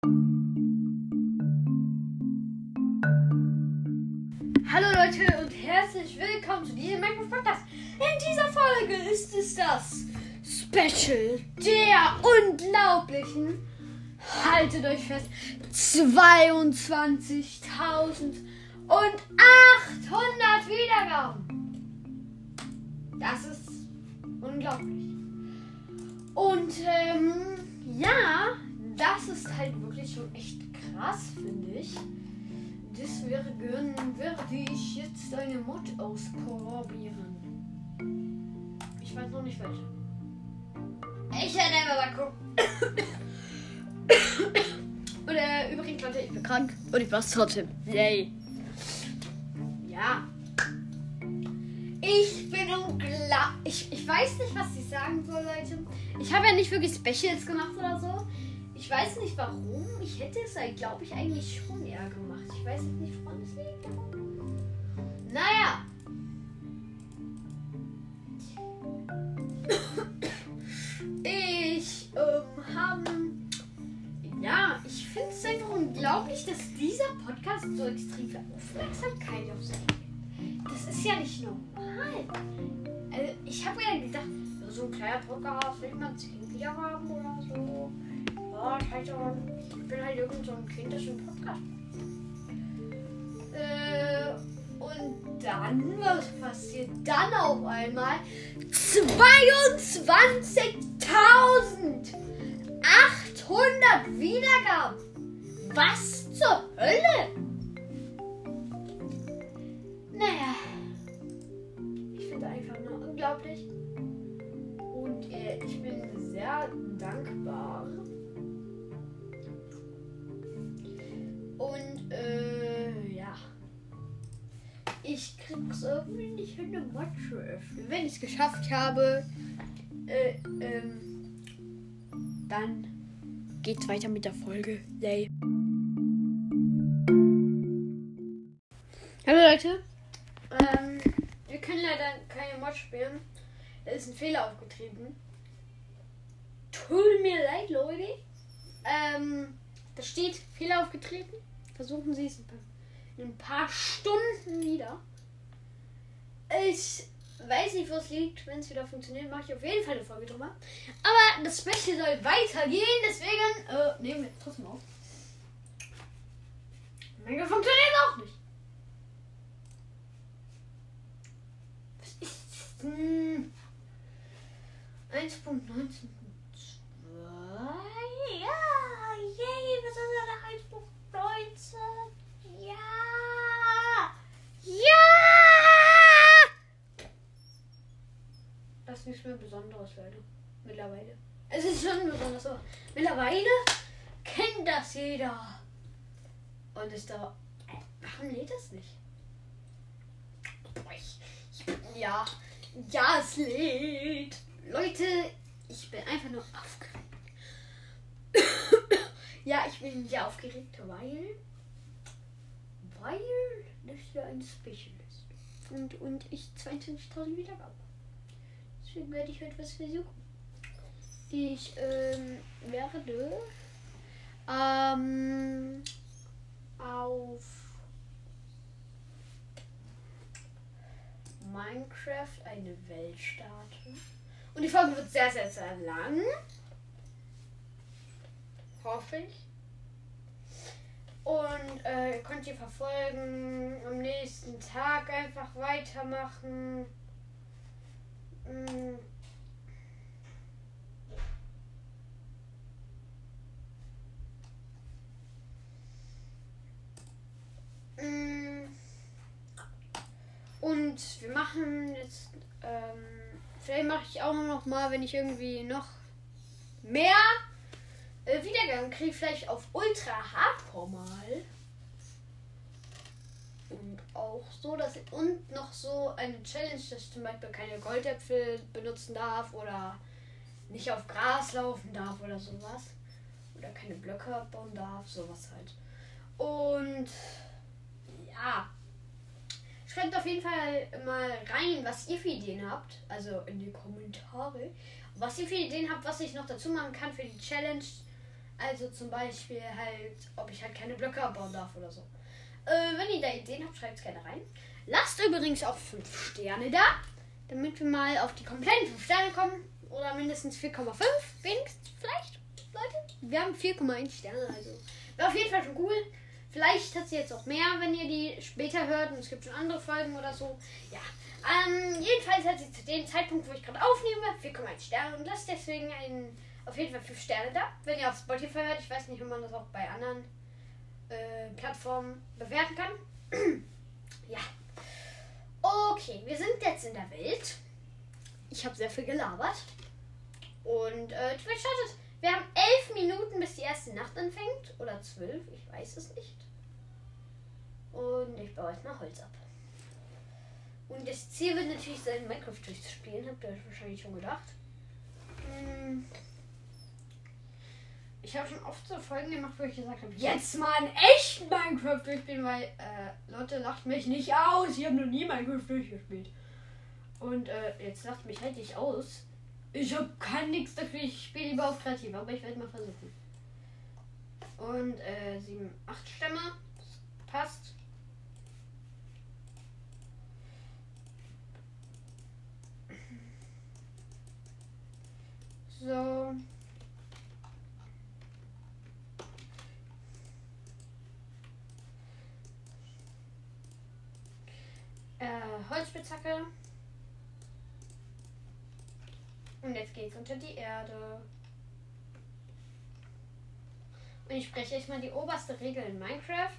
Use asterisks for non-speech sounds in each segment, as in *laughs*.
Hallo Leute und herzlich willkommen zu diesem Minecraft Podcast. In dieser Folge ist es das Special der unglaublichen, haltet euch fest, 22.800 Wiedergaben. Das ist unglaublich. Und ähm, ja, das ist halt wirklich schon echt krass, finde ich. Deswegen werde ich jetzt eine Mod ausprobieren. Ich weiß noch nicht welche. Ich werde einfach mal gucken. Und äh, übrigens, Leute, ich bin krank und ich war's trotzdem. Yay. Ja. Ich bin unglaublich. Ich, ich weiß nicht, was ich sagen soll, Leute. Ich habe ja nicht wirklich Specials gemacht oder so. Ich weiß nicht warum. Ich hätte es, halt, glaube ich, eigentlich schon eher gemacht. Ich weiß nicht, woran es liegt. Naja. Ich ähm, habe. Ja, ich finde es einfach unglaublich, dass dieser Podcast so extrem viel Aufmerksamkeit auf sich hat. Das ist ja nicht normal. Also, ich habe ja gedacht, so ein kleiner Podcast will man 10 wieder haben oder so. Ja, scheiße, ich bin halt irgend so ein Kind, das einen Podcast äh, und dann, was passiert dann auf einmal? 22.800 Wiedergaben! Was zur Hölle? Naja, ich finde einfach nur unglaublich. Und äh, ich bin sehr dankbar. Und äh, ja. Ich krieg's irgendwie nicht hin, eine Mod zu öffnen. Wenn ich es geschafft habe, äh, ähm, dann geht's weiter mit der Folge. Yay. Hallo Leute. Ähm, wir können leider keine Mod spielen. Da ist ein Fehler aufgetreten. Tut mir leid, Leute. Ähm, da steht Fehler aufgetreten. Versuchen Sie es in ein paar Stunden wieder. Ich weiß nicht, wo es liegt. Wenn es wieder funktioniert, mache ich auf jeden Fall eine Folge drüber. Aber das Special soll weitergehen, deswegen äh, nehmen wir trotzdem auf. Menge funktioniert auch nicht. Was ist das? Hm. 1.19. nichts mehr Besonderes, Leute. Mittlerweile. Es ist schon besonders, aber mittlerweile kennt das jeder. Und ist da. Warum lädt das nicht? Ich, ich ja. Ja, es lädt. Leute, ich bin einfach nur aufgeregt. ja, ich bin sehr aufgeregt, weil weil das ja ein Special ist. Und, und ich 22.000 Wiedergaben. Deswegen werde ich heute was versuchen. Ich ähm, werde ähm, auf Minecraft eine Welt starten. Und die Folge wird sehr, sehr, sehr lang. Hoffe ich. Und äh, könnt ihr verfolgen. Am nächsten Tag einfach weitermachen. Mm. Mm. Und wir machen jetzt, ähm, vielleicht mache ich auch noch mal, wenn ich irgendwie noch mehr äh, Wiedergang kriege, vielleicht auf Ultra Hardcore mal. Auch so, dass und noch so eine Challenge, dass ich zum Beispiel keine Goldäpfel benutzen darf oder nicht auf Gras laufen darf oder sowas. Oder keine Blöcke abbauen darf, sowas halt. Und ja. Schreibt auf jeden Fall mal rein, was ihr für Ideen habt. Also in die Kommentare. Was ihr für Ideen habt, was ich noch dazu machen kann für die Challenge. Also zum Beispiel halt, ob ich halt keine Blöcke abbauen darf oder so. Äh, wenn ihr da Ideen habt, schreibt es gerne rein. Lasst übrigens auch 5 Sterne da, damit wir mal auf die kompletten 5 Sterne kommen. Oder mindestens 4,5. Wenigstens vielleicht, Leute. Wir haben 4,1 Sterne, also wäre auf jeden Fall schon cool. Vielleicht hat sie jetzt auch mehr, wenn ihr die später hört und es gibt schon andere Folgen oder so. Ja. Ähm, jedenfalls hat sie zu dem Zeitpunkt, wo ich gerade aufnehme, 4,1 Sterne und lasst deswegen einen, auf jeden Fall 5 Sterne da. Wenn ihr auf Spotify hört, ich weiß nicht, ob man das auch bei anderen äh, Plattformen bewerten kann. *clears throat* ja. Okay, wir sind jetzt in der Welt. Ich habe sehr viel gelabert. Und äh, Twitch startet. Wir haben elf Minuten, bis die erste Nacht anfängt. Oder zwölf, ich weiß es nicht. Und ich baue jetzt mal Holz ab. Und das Ziel wird natürlich sein, Minecraft durchzuspielen. Habt ihr euch wahrscheinlich schon gedacht. Hm. Ich habe schon oft so Folgen gemacht, wo ich gesagt habe, jetzt mal ein echt Minecraft durchspielen, weil äh, Leute lacht mich nicht aus. Ich habe noch nie Minecraft durchgespielt. Und äh, jetzt lacht mich halt nicht aus. Ich habe kein nichts dafür. Ich spiele lieber auf kreativ, aber ich werde mal versuchen. Und äh, sieben, acht Stämme. Das passt. So. Äh, Holzspitzhacke. Und jetzt geht's unter die Erde. Und ich spreche euch mal die oberste Regel in Minecraft.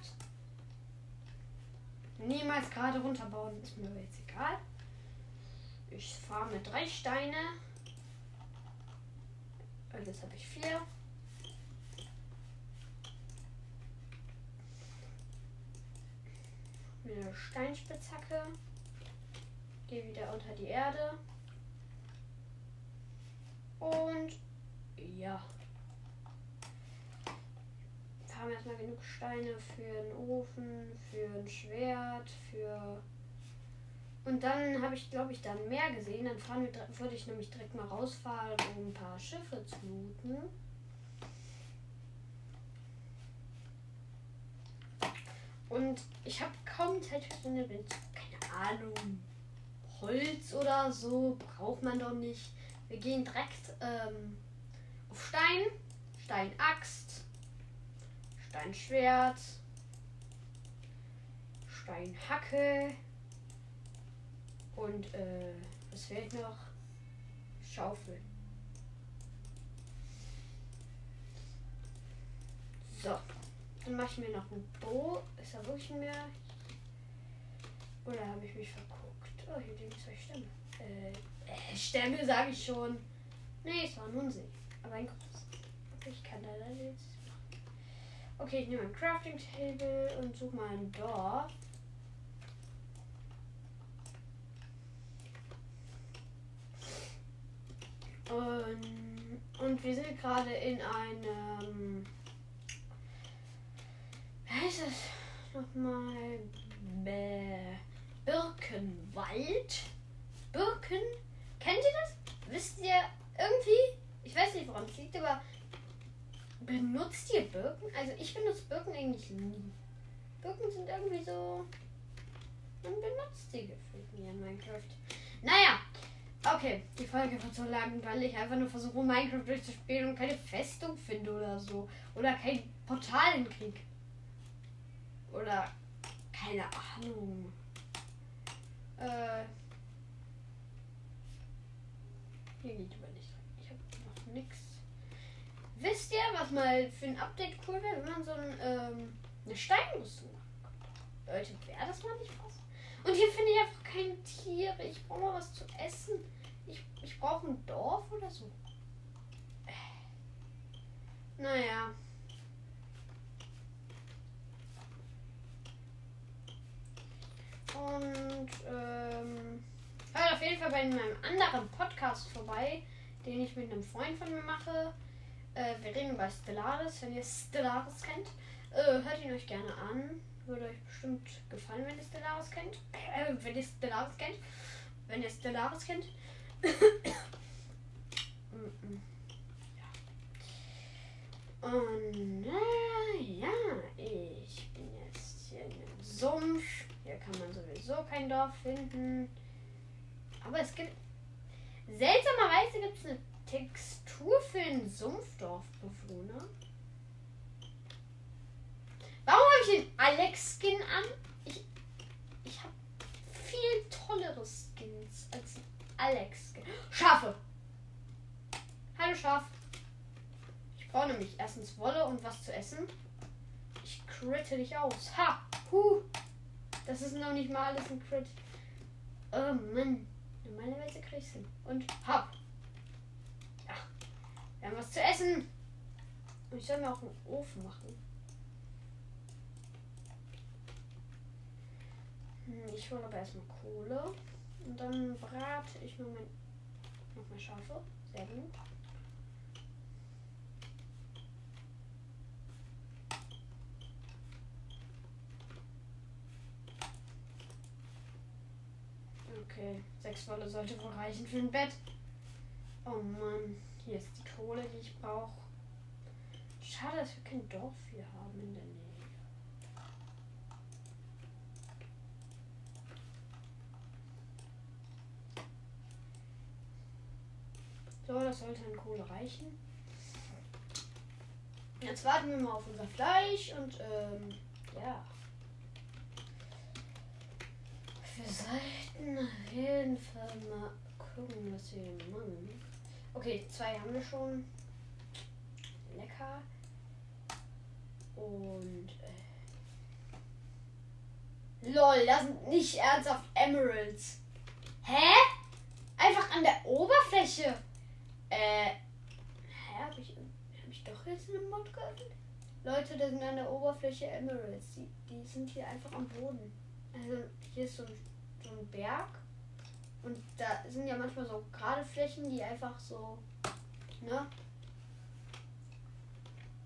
Niemals gerade runterbauen, ist mir jetzt egal. Ich fahre mit drei Steine. Und jetzt habe ich vier. Eine Steinspitzhacke. Gehe wieder unter die Erde. Und ja. Wir haben erstmal genug Steine für einen Ofen, für ein Schwert, für. Und dann habe ich, glaube ich, dann mehr gesehen. Dann fahren wir, würde ich nämlich direkt mal rausfahren, um ein paar Schiffe zu looten. Und ich habe kaum Zeit für eine Wind. Keine Ahnung. Holz oder so braucht man doch nicht. Wir gehen direkt ähm, auf Stein, Steinaxt, Steinschwert, Steinhacke und äh, was fehlt noch? Schaufel. So, dann mache ich mir noch ein Bo. Ist da wirklich mehr? Oder habe ich mich verguckt? Oh, hier liegen zwei Stämme. Äh, äh, Stämme sage ich schon. Nee, es war nur ein See. Aber ein großes. Ich kann da jetzt. Okay, ich nehme ein Crafting Table und suche mal ein Dorf. Und, und wir sind gerade in einem. Wie heißt das nochmal? Birkenwald. Birken Kennt ihr das? Wisst ihr irgendwie? Ich weiß nicht, woran es liegt, aber benutzt ihr Birken? Also ich benutze Birken eigentlich nie. Birken sind irgendwie so. Man benutzt die gefühlt nie in Minecraft. Naja, okay, die Folge wird so lang, weil ich einfach nur versuche, Minecraft durchzuspielen und keine Festung finde oder so. Oder kein Portal in Krieg. Oder keine Ahnung. Äh. Hier geht aber nicht rein. Ich habe noch nichts. Wisst ihr, was mal für ein Update cool wäre, wenn man so ein, ähm, eine Steinrüstung macht? Leute, wäre das mal nicht was? Und hier finde ich einfach kein Tier. Ich brauche mal was zu essen. Ich, ich brauche ein Dorf oder so. Äh. Naja. Und ähm, Hört auf jeden Fall bei meinem anderen Podcast vorbei, den ich mit einem Freund von mir mache. Äh, wir reden über Stellaris, wenn ihr Stellaris kennt. Äh, hört ihn euch gerne an. Würde euch bestimmt gefallen, wenn ihr Stellaris kennt. Äh, wenn ihr Stellaris kennt. Wenn ihr Stellaris kennt. *coughs* Und äh, ja, ich bin jetzt hier in einem Sumpf. Hier kann man sowieso kein Dorf finden. Aber es gibt. Seltsamerweise gibt es eine Textur für einen Sumpfdorfbewohner. Warum habe ich den Alex-Skin an? Ich, ich habe viel tollere Skins als ein Alex-Skin. Schafe! Hallo Schaf. Ich brauche nämlich erstens Wolle und was zu essen. Ich critte dich aus. Ha! Huh! Das ist noch nicht mal alles ein Crit. Oh Mann. Normalerweise krieg ich hin. Und hab. Ja. Wir haben was zu essen. Und ich soll mir auch einen Ofen machen. Hm, Ich hole aber erstmal Kohle. Und dann brate ich noch, mein, noch mal Schafe. Sehr gut. Okay, sechs Wolle sollte wohl reichen für ein Bett. Oh Mann, hier ist die Kohle, die ich brauche. Schade, dass wir kein Dorf hier haben in der Nähe. So, das sollte an Kohle reichen. Jetzt warten wir mal auf unser Fleisch und ähm, ja. Wir sollten auf jeden Fall mal gucken, was wir hier machen. Okay, zwei haben wir schon. Lecker. Und. Äh, lol, das sind nicht ernsthaft Emeralds. Hä? Einfach an der Oberfläche. Äh. Hä? Hab ich, hab ich doch jetzt einen Mod geöffnet? Leute, das sind an der Oberfläche Emeralds. Die, die sind hier einfach am Boden. Also hier ist so ein, so ein Berg. Und da sind ja manchmal so gerade Flächen, die einfach so, ne?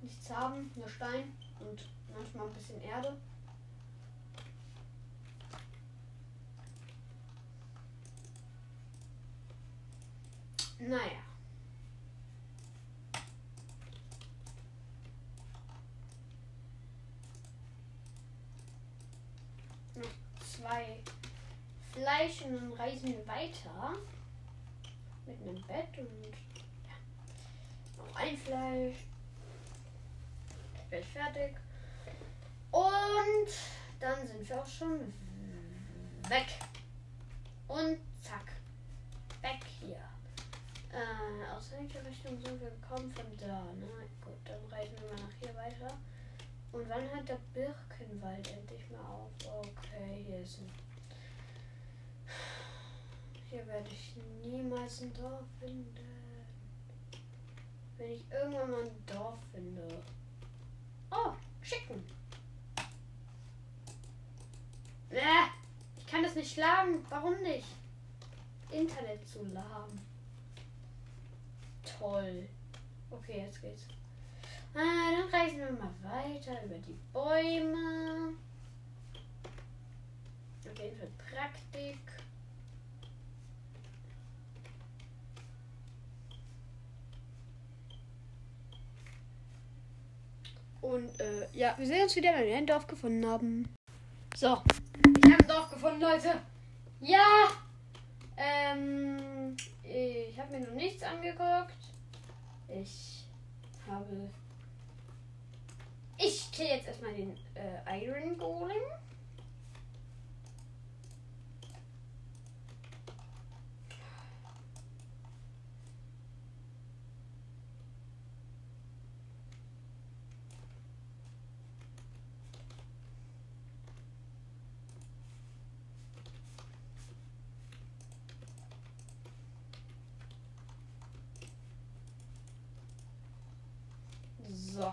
Nichts haben, nur Stein und manchmal ein bisschen Erde. Naja. Noch zwei Fleisch und dann reisen wir weiter. Mit einem Bett und ja. noch ein Fleisch. Bett fertig. Und dann sind wir auch schon weg. Und zack. Weg hier. Äh, aus welcher Richtung sind wir gekommen? Von da, ne? Gut, dann reisen wir mal nach hier weiter. Und wann hört der Birkenwald endlich mal auf? Okay, hier ist ein. Hier werde ich niemals ein Dorf finden. Wenn ich irgendwann mal ein Dorf finde. Oh, Chicken. Äh, ich kann das nicht schlagen. Warum nicht? Internet zu lahm. Toll. Okay, jetzt geht's. Ah, dann reisen wir mal weiter über die Bäume. Jeden Fall Praktik. Und äh, ja, wir sehen uns wieder, wenn wir ein Dorf gefunden haben. So, ich habe ein Dorf gefunden, Leute. Ja! Ähm, ich habe mir noch nichts angeguckt. Ich habe. Ich kill jetzt erstmal den äh, Iron Golem. So.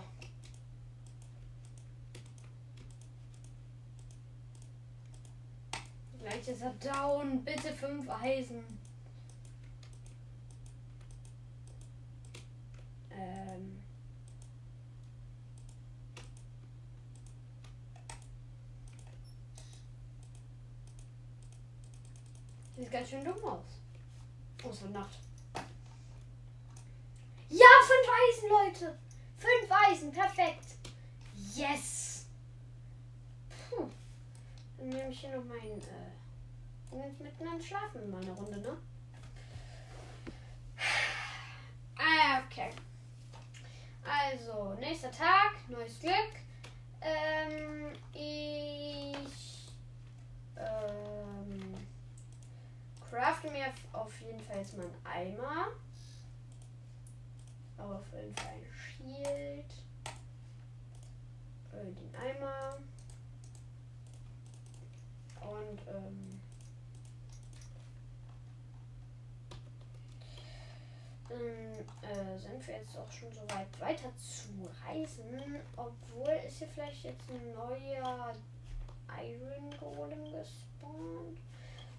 Gleich ist er down. Bitte fünf Eisen. Ähm. Sieht ganz schön dumm aus. Wird Nacht. Ja, fünf Eisen, Leute. Eisen. Perfekt. Yes. Puh. Dann nehme ich hier noch meinen. Äh, am Schlafen mal eine Runde, ne? Ah, okay. Also, nächster Tag, neues Glück. Ähm, ich ähm, crafte mir auf jeden Fall jetzt mal einen Eimer. Auf jeden Fall ein Shield. Äh, den Eimer. Und ähm, äh, sind wir jetzt auch schon so weit weiter zu reisen. Obwohl ist hier vielleicht jetzt ein neuer Iron Golem gespawnt.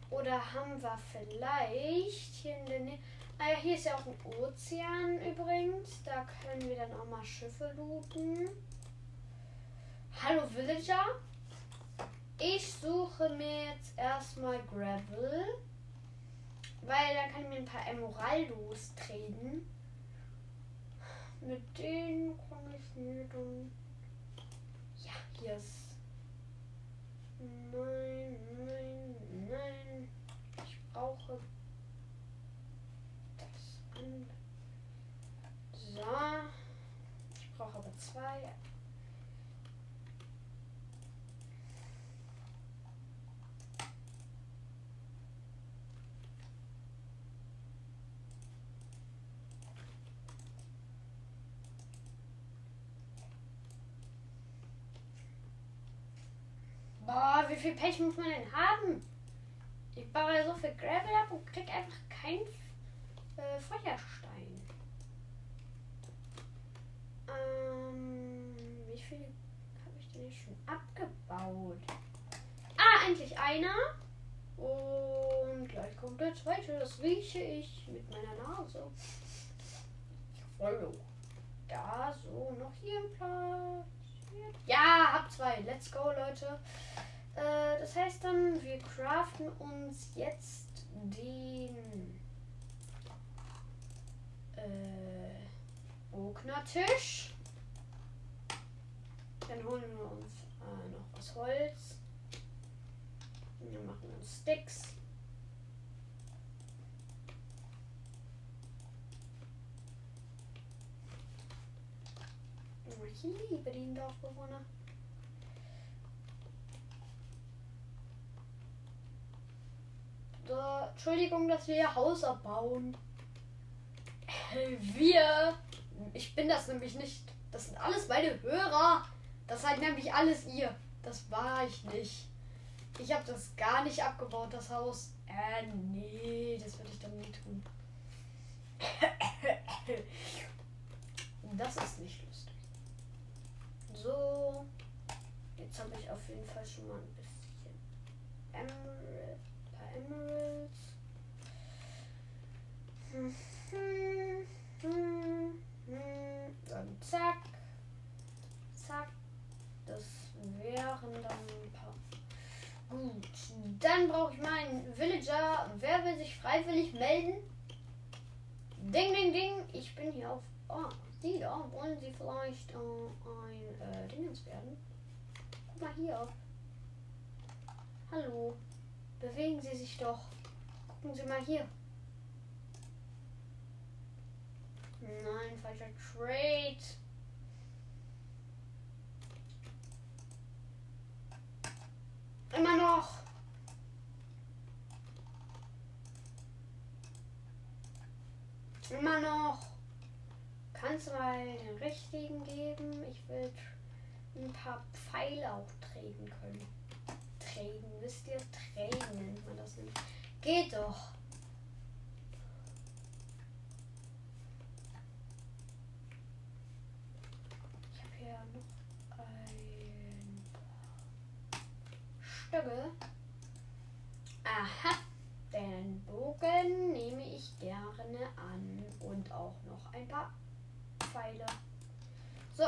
Oder haben wir vielleicht hier in der Nähe. Ah hier ist ja auch ein Ozean übrigens. Da können wir dann auch mal Schiffe looten. Hallo Villager. Ich suche mir jetzt erstmal Gravel. Weil da kann ich mir ein paar Emeraldos treten. Mit denen kann ich mir dann. Ja, hier ist. Nein, nein, nein. Ich brauche das an. So. Ich brauche aber zwei. Boah, wie viel Pech muss man denn haben? Ich baue ja so viel Gravel ab und krieg einfach kein äh, Feuerstein. Ähm, wie viel habe ich denn jetzt schon abgebaut? Ah, endlich einer. Und gleich kommt der zweite. Das rieche ich mit meiner Nase. Hallo. Da, so, noch hier ein Platz. Ja, hab zwei. Let's go, Leute. Äh, das heißt dann, wir craften uns jetzt den äh, Bognertisch. Dann holen wir uns äh, noch was Holz. Wir machen uns Sticks. Ich liebe den Dorfbewohner. So, Entschuldigung, dass wir ihr Haus abbauen. Wir. Ich bin das nämlich nicht. Das sind alles meine Hörer. Das seid nämlich alles ihr. Das war ich nicht. Ich habe das gar nicht abgebaut, das Haus. Äh, nee, das würde ich dann nie tun. Das ist nicht lustig. So. Jetzt habe ich auf jeden Fall schon mal ein bisschen Emerald, ein paar Emeralds. Hm, hm, hm, hm. Dann zack. Zack. Das wären dann ein paar. Gut. Dann brauche ich meinen Villager. Wer will sich freiwillig melden? Ding, ding, ding. Ich bin hier auf. Oh, Sie da. Wollen Sie vielleicht äh, ein äh, Dingens werden? Guck mal hier. Hallo. Bewegen Sie sich doch. Gucken Sie mal hier. Nein, falscher Trade. Immer noch. Immer noch. Kannst du mal den richtigen geben? Ich will ein paar Pfeile auch treten können. Treten, wisst ihr? Treten nennt man das nicht. Geht doch. Ich habe hier noch ein paar Stöcke. Aha. Den Bogen nehme ich gerne an und auch noch ein paar Pfeile.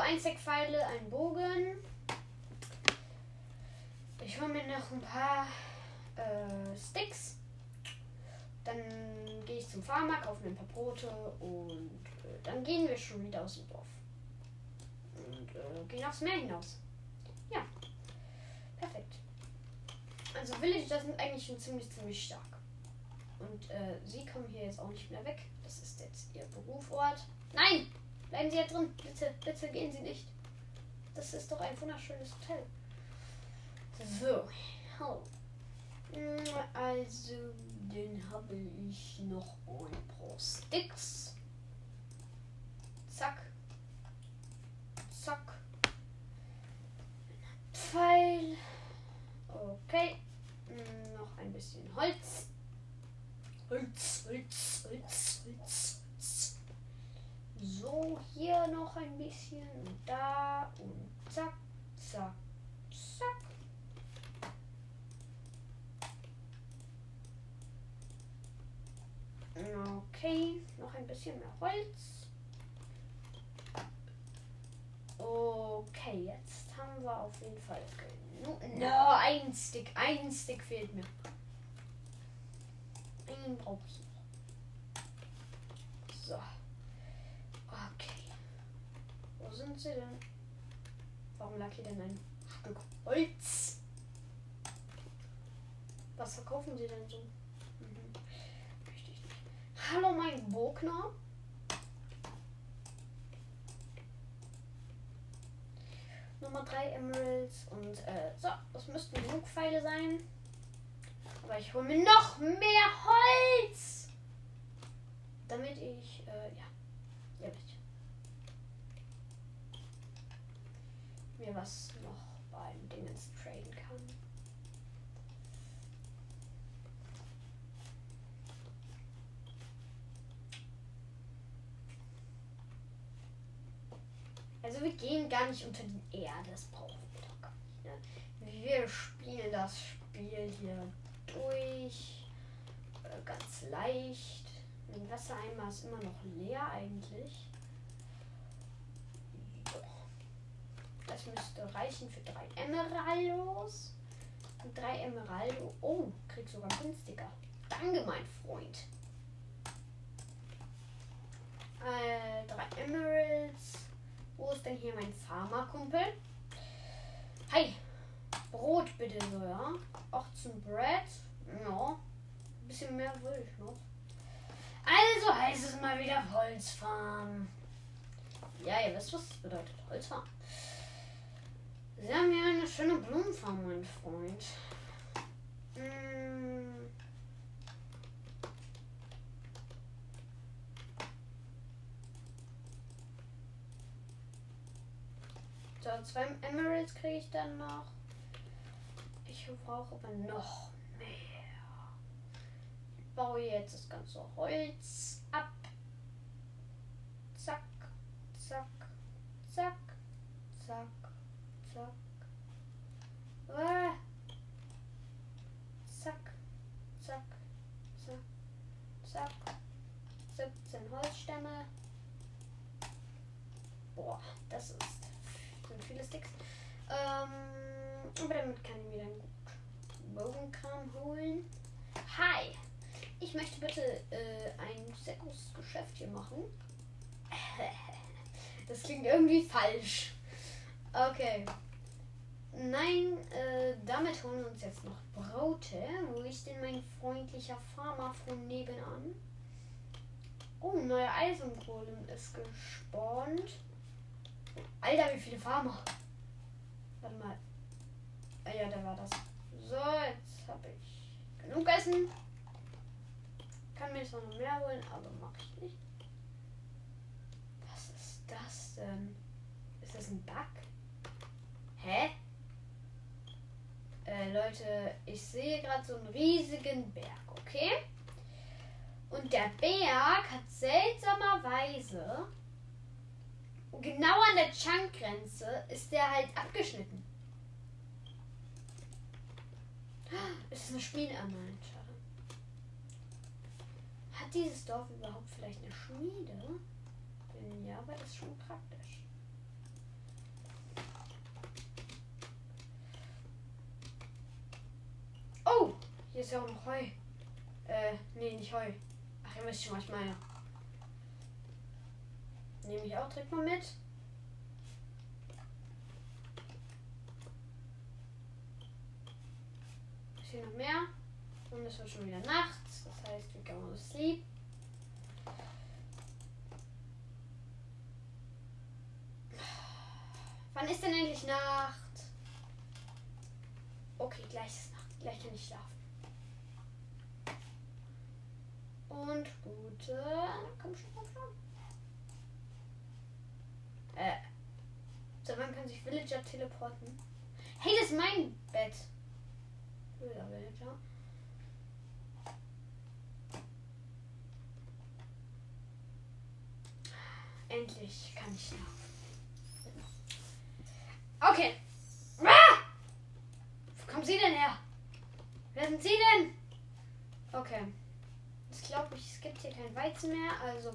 So, ein Stack Pfeile, ein Bogen. Ich hole mir noch ein paar äh, Sticks. Dann gehe ich zum Farmer, kaufe mir ein paar Brote und äh, dann gehen wir schon wieder aus dem Dorf. und äh, gehen aufs Meer hinaus. Ja, perfekt. Also Villager sind eigentlich schon ziemlich, ziemlich stark. Und äh, sie kommen hier jetzt auch nicht mehr weg. Das ist jetzt ihr Berufort. Nein! Bleiben Sie hier drin. Bitte, bitte gehen Sie nicht. Das ist doch ein wunderschönes Hotel. So. Mm, Also, dann habe ich noch ein paar Sticks. Zack. Zack. Pfeil. Okay. Mm, Noch ein bisschen. Holz, Holz, Holz, Holz, Holz. So, hier noch ein bisschen da und zack, zack, zack. Okay, noch ein bisschen mehr Holz. Okay, jetzt haben wir auf jeden Fall genug. No, ein Stick, ein Stick fehlt mir. Einen brauche ich noch. So. Wo sind sie denn? Warum lag hier denn ein Stück Holz? Was verkaufen sie denn so? Mhm. Möchte ich nicht. Hallo, mein Bogner. Nummer 3 Emeralds und äh, so, das müssten genug Pfeile sein. Aber ich hole mir noch mehr Holz. Damit ich, äh, ja, ihr wisst. Mir was noch beim Dingens traden kann. Also wir gehen gar nicht unter die Erde, das brauchen wir doch gar nicht. Ne? Wir spielen das Spiel hier durch. Äh, ganz leicht. Mein Wassereimer ist immer noch leer eigentlich. So. Das müsste reichen für drei Emeraldos. Und drei Emeraldo. Oh, krieg sogar günstiger. Danke, mein Freund. Äh, drei Emeralds. Wo ist denn hier mein Farmerkumpel? Hi. Brot bitte so, ja. 18 Bread. Ja. Ein bisschen mehr will ich noch. Also heißt es mal wieder Holzfarm. Ja, ihr wisst, was das bedeutet. Holzfarm. Sie haben hier eine schöne Blumenfarm, mein Freund. Mm. So, zwei Emeralds kriege ich dann noch. Ich brauche aber noch mehr. Ich baue jetzt das ganze Holz ab. Zack, zack, zack, zack, zack. Ah. Zack, zack, zack, zack. 17 Holzstämme. Boah, das ist sind viele Sticks. Ähm, aber damit kann ich mir dann gut Bogenkram holen. Hi! Ich möchte bitte äh, ein sehr großes Geschäft hier machen. Das klingt irgendwie falsch. Okay. Nein, äh, damit holen wir uns jetzt noch Brote. Wo ist denn mein freundlicher Farmer von nebenan? Oh, neuer Eisengolem ist gespawnt. Alter, wie viele Farmer. Warte mal. Ah ja, da war das. So, jetzt habe ich genug Essen. Kann mir zwar noch mehr holen, aber mache ich nicht. Was ist das denn? Ist das ein Bug? Hä? Äh, Leute, ich sehe gerade so einen riesigen Berg, okay? Und der Berg hat seltsamerweise genau an der Chunk-Grenze ist der halt abgeschnitten. Ist das eine Schmiede? Nein, schade. Hat dieses Dorf überhaupt vielleicht eine Schmiede? Ja, wäre das schon praktisch. Hier ist ja auch noch Heu. Äh, nee, nicht Heu. Ach, ihr wisst schon, manchmal. ich. Nehme ich auch direkt mal mit. Ist hier noch mehr? Und es wird schon wieder nachts. Das heißt, wir gehen mal sleep. Wann ist denn endlich Nacht? Okay, gleich ist Nacht. Gleich kann ich schlafen. Und gute. Komm schon, komm schon. Äh. So, wann kann sich Villager teleporten? Hey, das ist mein Bett. Blöder Villager. Endlich kann ich schlafen. Okay. Ah! Wo kommen Sie denn her? Wer sind Sie denn? Okay. Ich glaube, es gibt hier kein Weizen mehr, also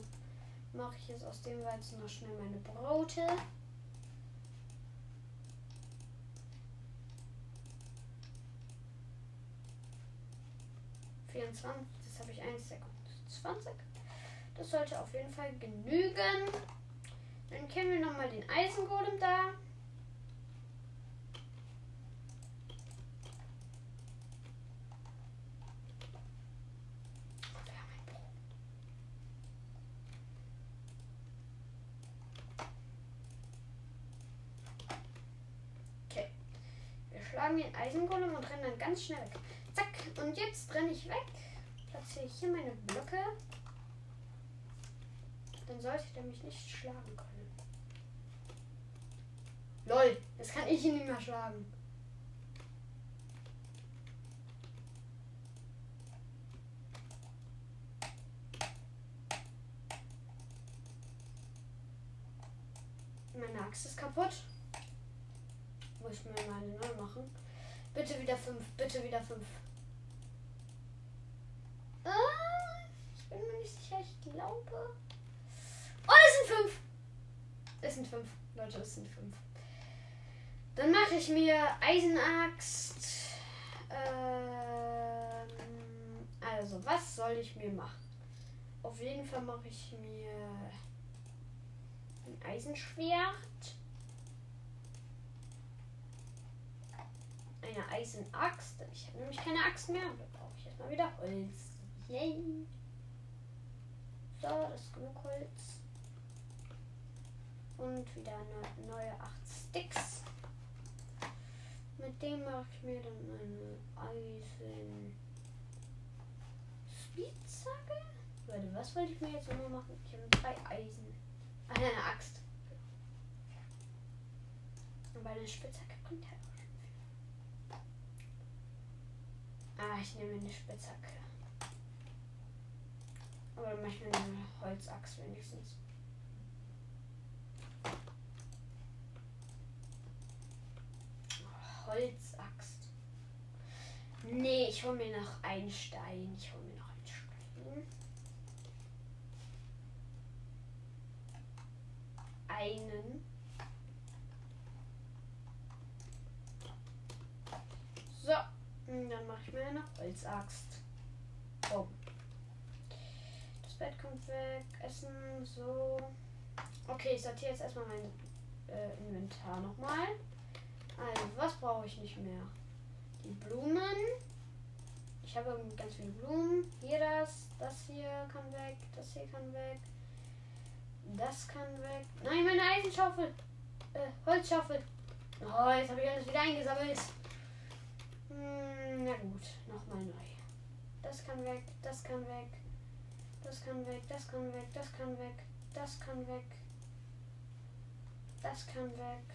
mache ich jetzt aus dem Weizen noch schnell meine Brote. Das habe ich eins Sekunde. 20. Das sollte auf jeden Fall genügen. Dann kennen wir nochmal den Eisengolem da. Schlagen den Eisengolem und rennen dann ganz schnell weg. Zack, und jetzt renne ich weg. Platziere hier meine Blöcke. Dann sollte der mich nicht schlagen können. Lol, jetzt kann ich ihn nicht mehr schlagen. Meine Axt ist kaputt. Ich mir mal neu machen. Bitte wieder fünf, bitte wieder fünf. Ah, ich bin mir nicht sicher, ich glaube. Oh, es sind fünf. Es sind fünf. Leute, es sind fünf. Dann mache ich mir Eisenaxt. Ähm, also, was soll ich mir machen? Auf jeden Fall mache ich mir ein Eisenschwert. Eine Eisenaxt. Ich habe nämlich keine Axt mehr. Da brauche ich erstmal wieder Holz. Yay. So, das ist genug Holz. Und wieder eine neue 8 Sticks. Mit dem mache ich mir dann eine Eisen Spitzhacke. Leute, was wollte ich mir jetzt immer machen? Ich habe drei Eisen. Ah, eine Axt. Und bei der Spitzhacke bringt halt Ah, ich nehme eine Spitzhacke. Aber dann mache ich mir eine Holzachs wenigstens. Holzaxt. Nee, ich hole mir noch einen Stein. Ich hole mir noch einen Stein. Einen. So. Hm, dann mache ich mir eine Holzaxt. Oh. Das Bett kommt weg. Essen, so. Okay, ich sortiere jetzt erstmal mein äh, Inventar nochmal. Also, was brauche ich nicht mehr? Die Blumen. Ich habe ganz viele Blumen. Hier das, das hier kann weg, das hier kann weg. Das kann weg. Nein, meine Eisenschaufel. Äh, Holzschaufel. Oh, jetzt habe ich alles wieder eingesammelt. Hm, na gut, nochmal neu. Das kann weg, das kann weg. Das kann weg, das kann weg, das kann weg, das kann weg. Das kann weg.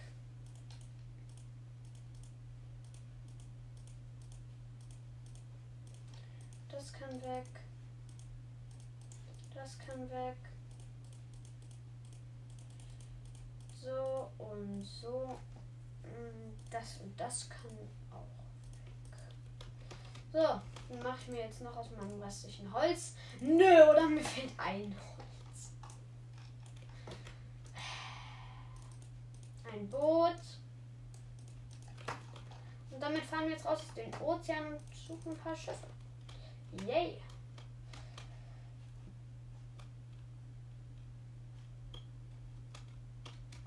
Das kann weg. Das kann weg. So und so. Hm, das und das kann so, dann mache ich mir jetzt noch aus meinem restlichen Holz. Nö, oder mir fehlt ein Holz. Ein Boot. Und damit fahren wir jetzt raus aus den Ozean und suchen ein paar Schiffe. Yay.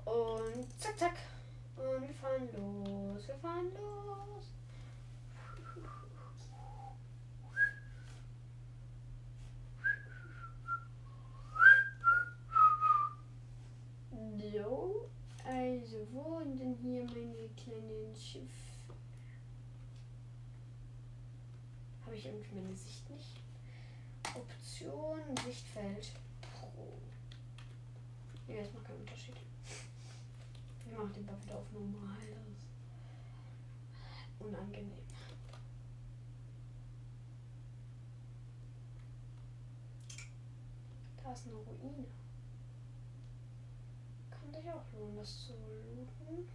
Und zack, zack. Und wir fahren los. Wir fahren los. kleinen Schiff. Habe ich irgendwie meine Sicht nicht? Option, Sichtfeld. Pro. Ja, das macht keinen Unterschied. Wir machen den Ball wieder auf normal. Das ist unangenehm. Eine Ruine. Kann sich auch lohnen, das zu looten.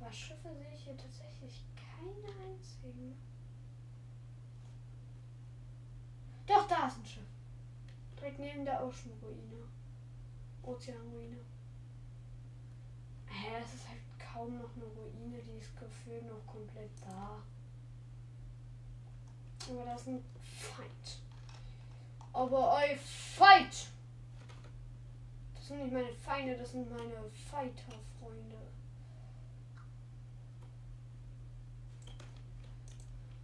Aber Schiffe sehe ich hier tatsächlich keine einzigen. Doch, da ist ein Schiff. Direkt neben der Ocean-Ruine. Ozeanruine. Hä, das ist halt kaum noch eine Ruine, die ist gefühlt noch komplett da. Aber das ein Feind. Aber ein Fight! Das sind nicht meine Feinde, das sind meine Fighter-Freunde.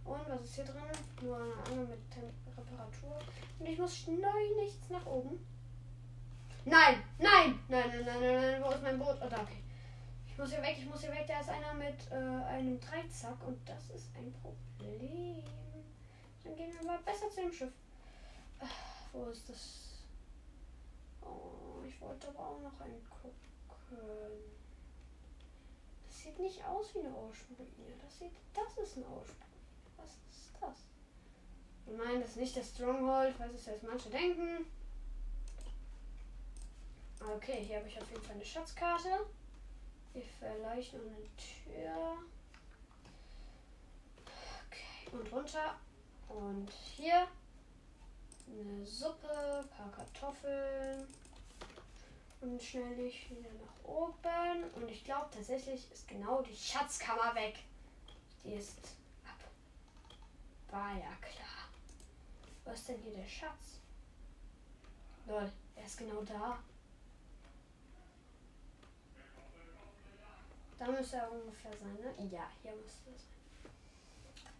Und was ist hier drin? Nur eine Angel mit Tem Reparatur. Und ich muss schnell nichts nach oben. Nein, nein, nein, nein, nein, nein, nein. Wo ist mein Boot? Oh, da, okay. Ich muss hier weg, ich muss hier weg. Da ist einer mit äh, einem Dreizack und das ist ein Problem. Dann gehen wir mal besser zu dem Schiff. Ach, wo ist das? Oh, ich wollte aber auch noch angucken. Das sieht nicht aus wie eine Ocean-Ruine. Das sieht, das ist ein Ocean. Was ist das? Ich meine, das ist nicht das Stronghold, falls es jetzt manche denken. Okay, hier habe ich auf jeden Fall eine Schatzkarte. Hier vielleicht noch eine Tür. Okay, und runter. Und hier eine Suppe, ein paar Kartoffeln. Und schnell nicht wieder nach oben. Und ich glaube tatsächlich ist genau die Schatzkammer weg. Die ist ab. War ja klar. Was ist denn hier der Schatz? Lol, er ist genau da. Da müsste er ungefähr sein, ne? Ja, hier müsste es sein.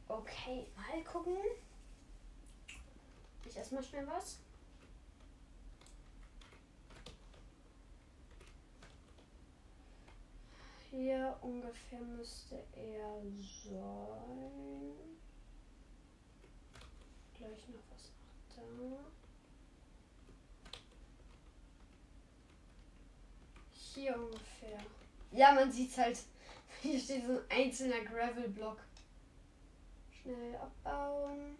Okay, mal gucken. Ich esse mal schnell was. Hier ungefähr müsste er sein. Gleich noch was nach da. Hier ungefähr. Ja, man sieht halt. *laughs* Hier steht so ein einzelner Gravel-Block. Schnell abbauen.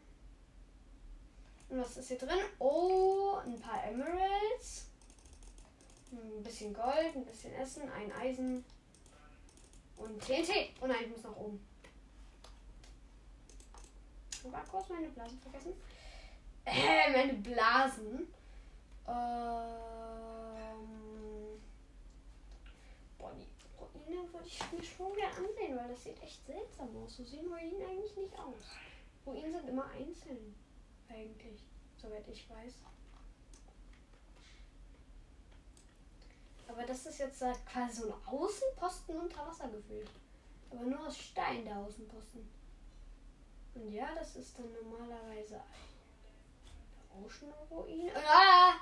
Und was ist hier drin? Oh, ein paar Emeralds. Ein bisschen Gold, ein bisschen Essen, ein Eisen. Und TNT. Oh nein, ich muss nach oben. Ich war kurz meine Blasen vergessen. Äh, meine Blasen. Ähm. Boah, die Ruine würde ich mir schon gerne ansehen, weil das sieht echt seltsam aus. So sehen Ruinen eigentlich nicht aus. Ruinen sind immer einzeln. Eigentlich, soweit ich weiß. Aber das ist jetzt halt quasi so ein Außenposten unter Wasser gefüllt. Aber nur aus Stein, der Außenposten. Und ja, das ist dann normalerweise eine Ocean-Ruine. Ah!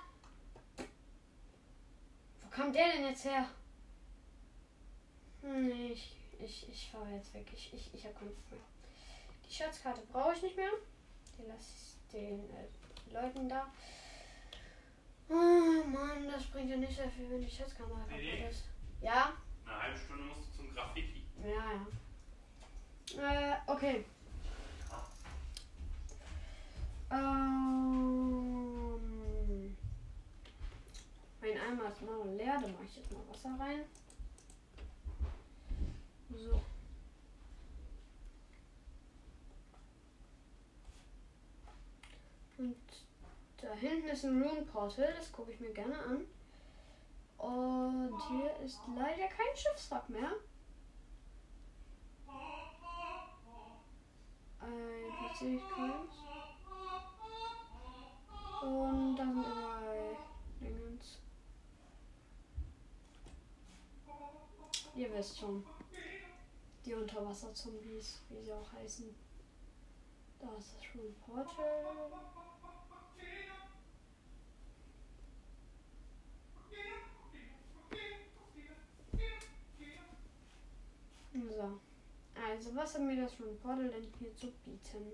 Wo kam der denn jetzt her? Nee, ich, ich, ich fahre jetzt weg. Ich, ich, ich habe keinen Bock mehr. Die Schatzkarte brauche ich nicht mehr. Die lasse ich den äh, Leuten da. Oh Mann, das bringt ja nicht sehr viel, wenn die Schatzkamera kaputt Nee. ist. Ja? Eine halbe Stunde musst du zum Graffiti. Ja, ja. Äh, okay. Ähm, mein Eimer ist noch leer, da mache ich jetzt mal Wasser rein. So. Und da hinten ist ein Rune Portal, das gucke ich mir gerne an. Und hier ist leider kein Schiffswrack mehr. Ein PC ich keins. Und dann überall Dingens. Ihr wisst schon. Die Unterwasserzombies, wie sie auch heißen. Da ist das schon ein Portal. So. Also, was haben wir das Room Portal denn hier zu bieten?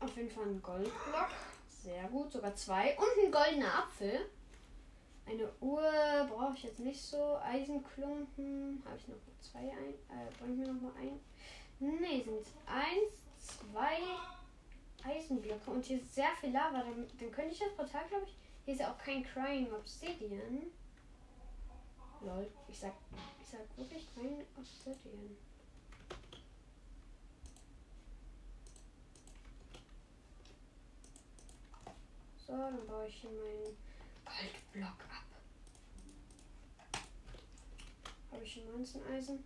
Auf jeden Fall ein Goldblock. Sehr gut. Sogar zwei. Und ein goldener Apfel. Eine Uhr brauche ich jetzt nicht so. Eisenklumpen. Habe ich noch zwei ein? Äh, brauche ich mir noch mal ein? Ne, sind eins, zwei Eisenblöcke. Und hier ist sehr viel Lava. Dann, dann könnte ich das Portal, glaube ich. Hier ist ja auch kein Crying Obsidian. Lol. Ich sag, ich sag wirklich kein Obsidian. So, dann baue ich hier meinen Goldblock ab. Habe ich schon 19 Eisen?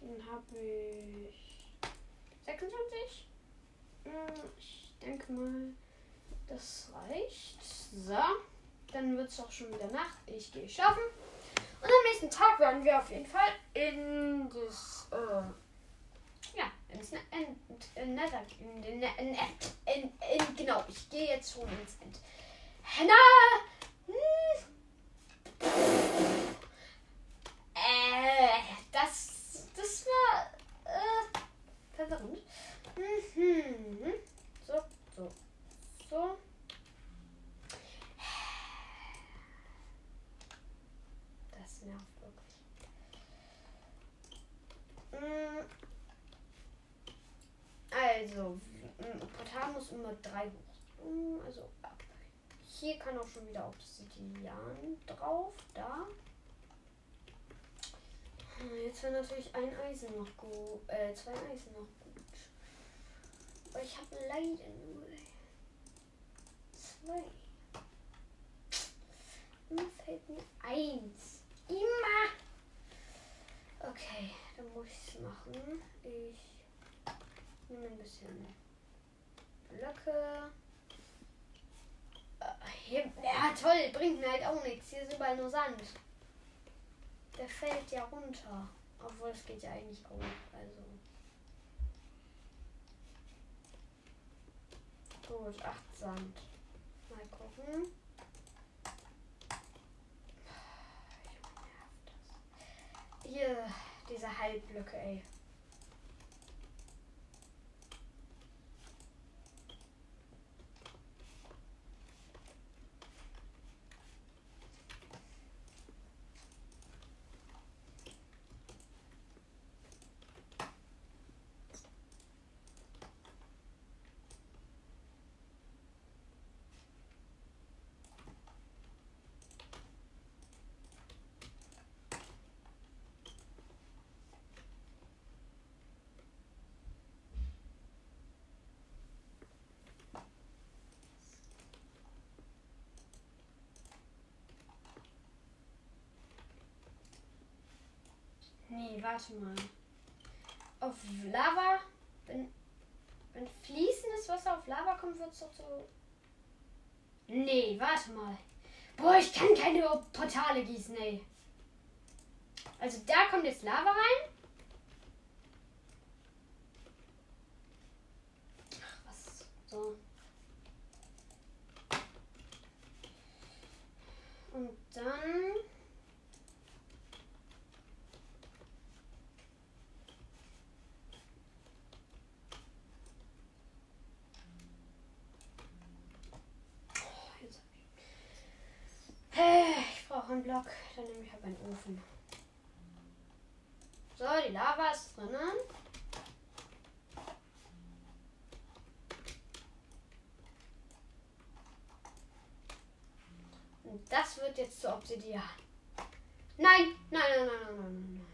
Dann habe ich 26. Hm, Ich denke mal, das reicht. So, dann wird es auch schon wieder Nacht. Ich gehe schlafen. Und am nächsten Tag werden wir auf jeden Fall in das, äh, ja, ins Ne- in, in, Nether, in, Ne- in, in, in, genau, ich gehe jetzt schon ins End. Henna! Hm. Äh, das, das war, äh, verwirrend. Mhm. So, so, so. Das nervt wirklich. Mm. Also, mm, Portal muss immer drei hoch. Mm, Also ab. Hier kann auch schon wieder Obsidian drauf. Da. Hm, Jetzt wäre natürlich ein Eisen noch gut. Äh, zwei Eisen noch gut. Aber ich habe leider nur zwei. Immer fällt mir eins. Immer. Okay, dann muss ich es machen. Ich nehme ein bisschen Blöcke. Ja, toll, bringt mir halt auch nichts. Hier ist überall nur Sand. Der fällt ja runter. Obwohl, es geht ja eigentlich auch. Also. Gut, acht Sand. Mal gucken. Hier, diese Halbblöcke, ey. Nee, warte mal. Auf Lava, wenn, wenn fließendes Wasser auf Lava kommt, wird es doch so. Nee, warte mal. Boah, ich kann keine Portale gießen, ey. Also da kommt jetzt Lava rein. Ach, was? So. Und dann. Oh, jetzt hab ich. Hey, ich brauche nehme ich halt einen Ofen. So, die Lava ist drinnen. Und das wird jetzt zu Obsidian. Nein, nein, nein, nein, nein, nein, nein, nein.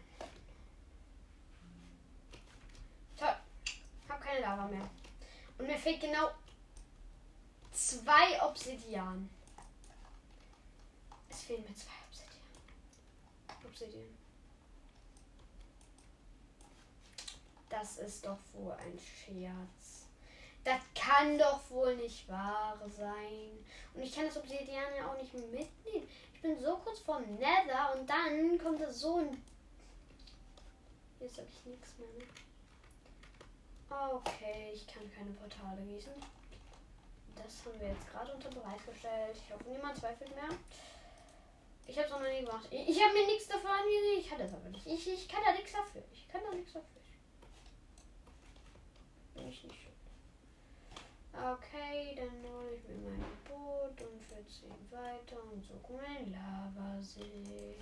Toll. Hab keine Lava mehr. Und mir fehlt genau zwei Obsidian. Es fehlen mir zwei Obsidian. Das ist doch wohl ein Scherz. Das kann doch wohl nicht wahr sein. Und ich kann das Obsidian ja auch nicht mitnehmen. Ich bin so kurz vor Nether und dann kommt da so ein. Jetzt habe ich nichts mehr. Ne? Okay, ich kann keine Portale gießen. Das haben wir jetzt gerade unter Beweis gestellt. Ich hoffe, niemand zweifelt mehr. Ich habe es noch nie gemacht. Ich, ich habe mir nichts dafür angesehen. Ich kann das aber nicht. Ich, ich kann da nichts dafür. Ich kann da nichts dafür. Ich nicht. Okay, dann hole ich mir mein Boot und wir ziehen weiter und suchen einen Lavasee.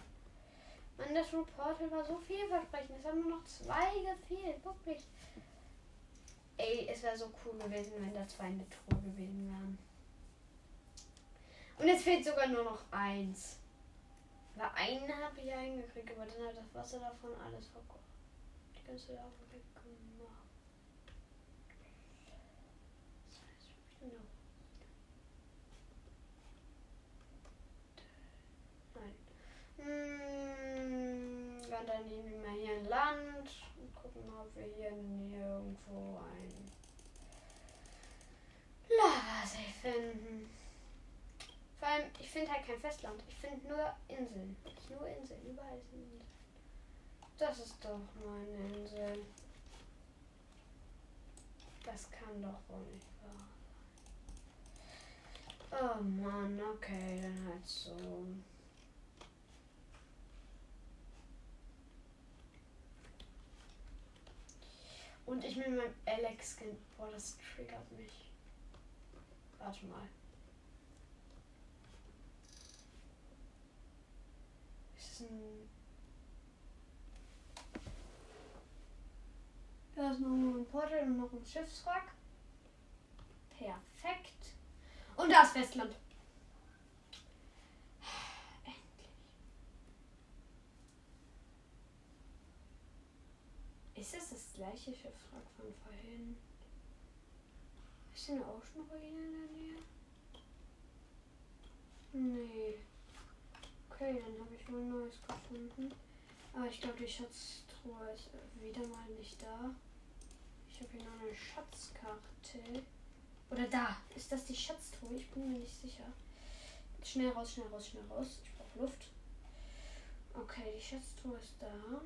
Mann, das Reportal war so vielversprechend. Es haben nur noch zwei gefehlt. Wirklich. Ey, es wäre so cool gewesen, wenn da zwei in der Truhe gewesen wären. Und jetzt fehlt sogar nur noch eins. Weil einen habe ich eingekriegt, aber dann hat das Wasser davon alles verkocht. Die ganze Lava weggemacht. Das heißt, ich bin noch. Nein. Hm, dann nehmen wir mal hier ein Land und gucken ob wir hier irgendwo ein Lavasee finden. Vor allem, ich finde halt kein Festland. Ich finde nur Inseln. Nur Inseln. Überall sind Inseln. Das ist doch meine Insel. Das kann doch wohl nicht wahr sein. Oh Mann, okay, dann halt so. Und ich mit meinem Alex-Skin. Boah, das triggert mich. Warte mal. Ein. Da ist noch ein Portal und noch ein Schiffswrack. Perfekt. Und da ist Festland. Endlich. Ist es das gleiche Schiffswrack von vorhin? Ist hier eine Ocean-Ruine in der Nähe? Nee. Okay, dann habe ich wohl ein neues gefunden. Aber ich glaube, die Schatztruhe ist wieder mal nicht da. Ich habe hier noch eine Schatzkarte. Oder da. Ist das die Schatztruhe? Ich bin mir nicht sicher. Schnell raus, schnell raus, schnell raus. Ich brauche Luft. Okay, die Schatztruhe ist da.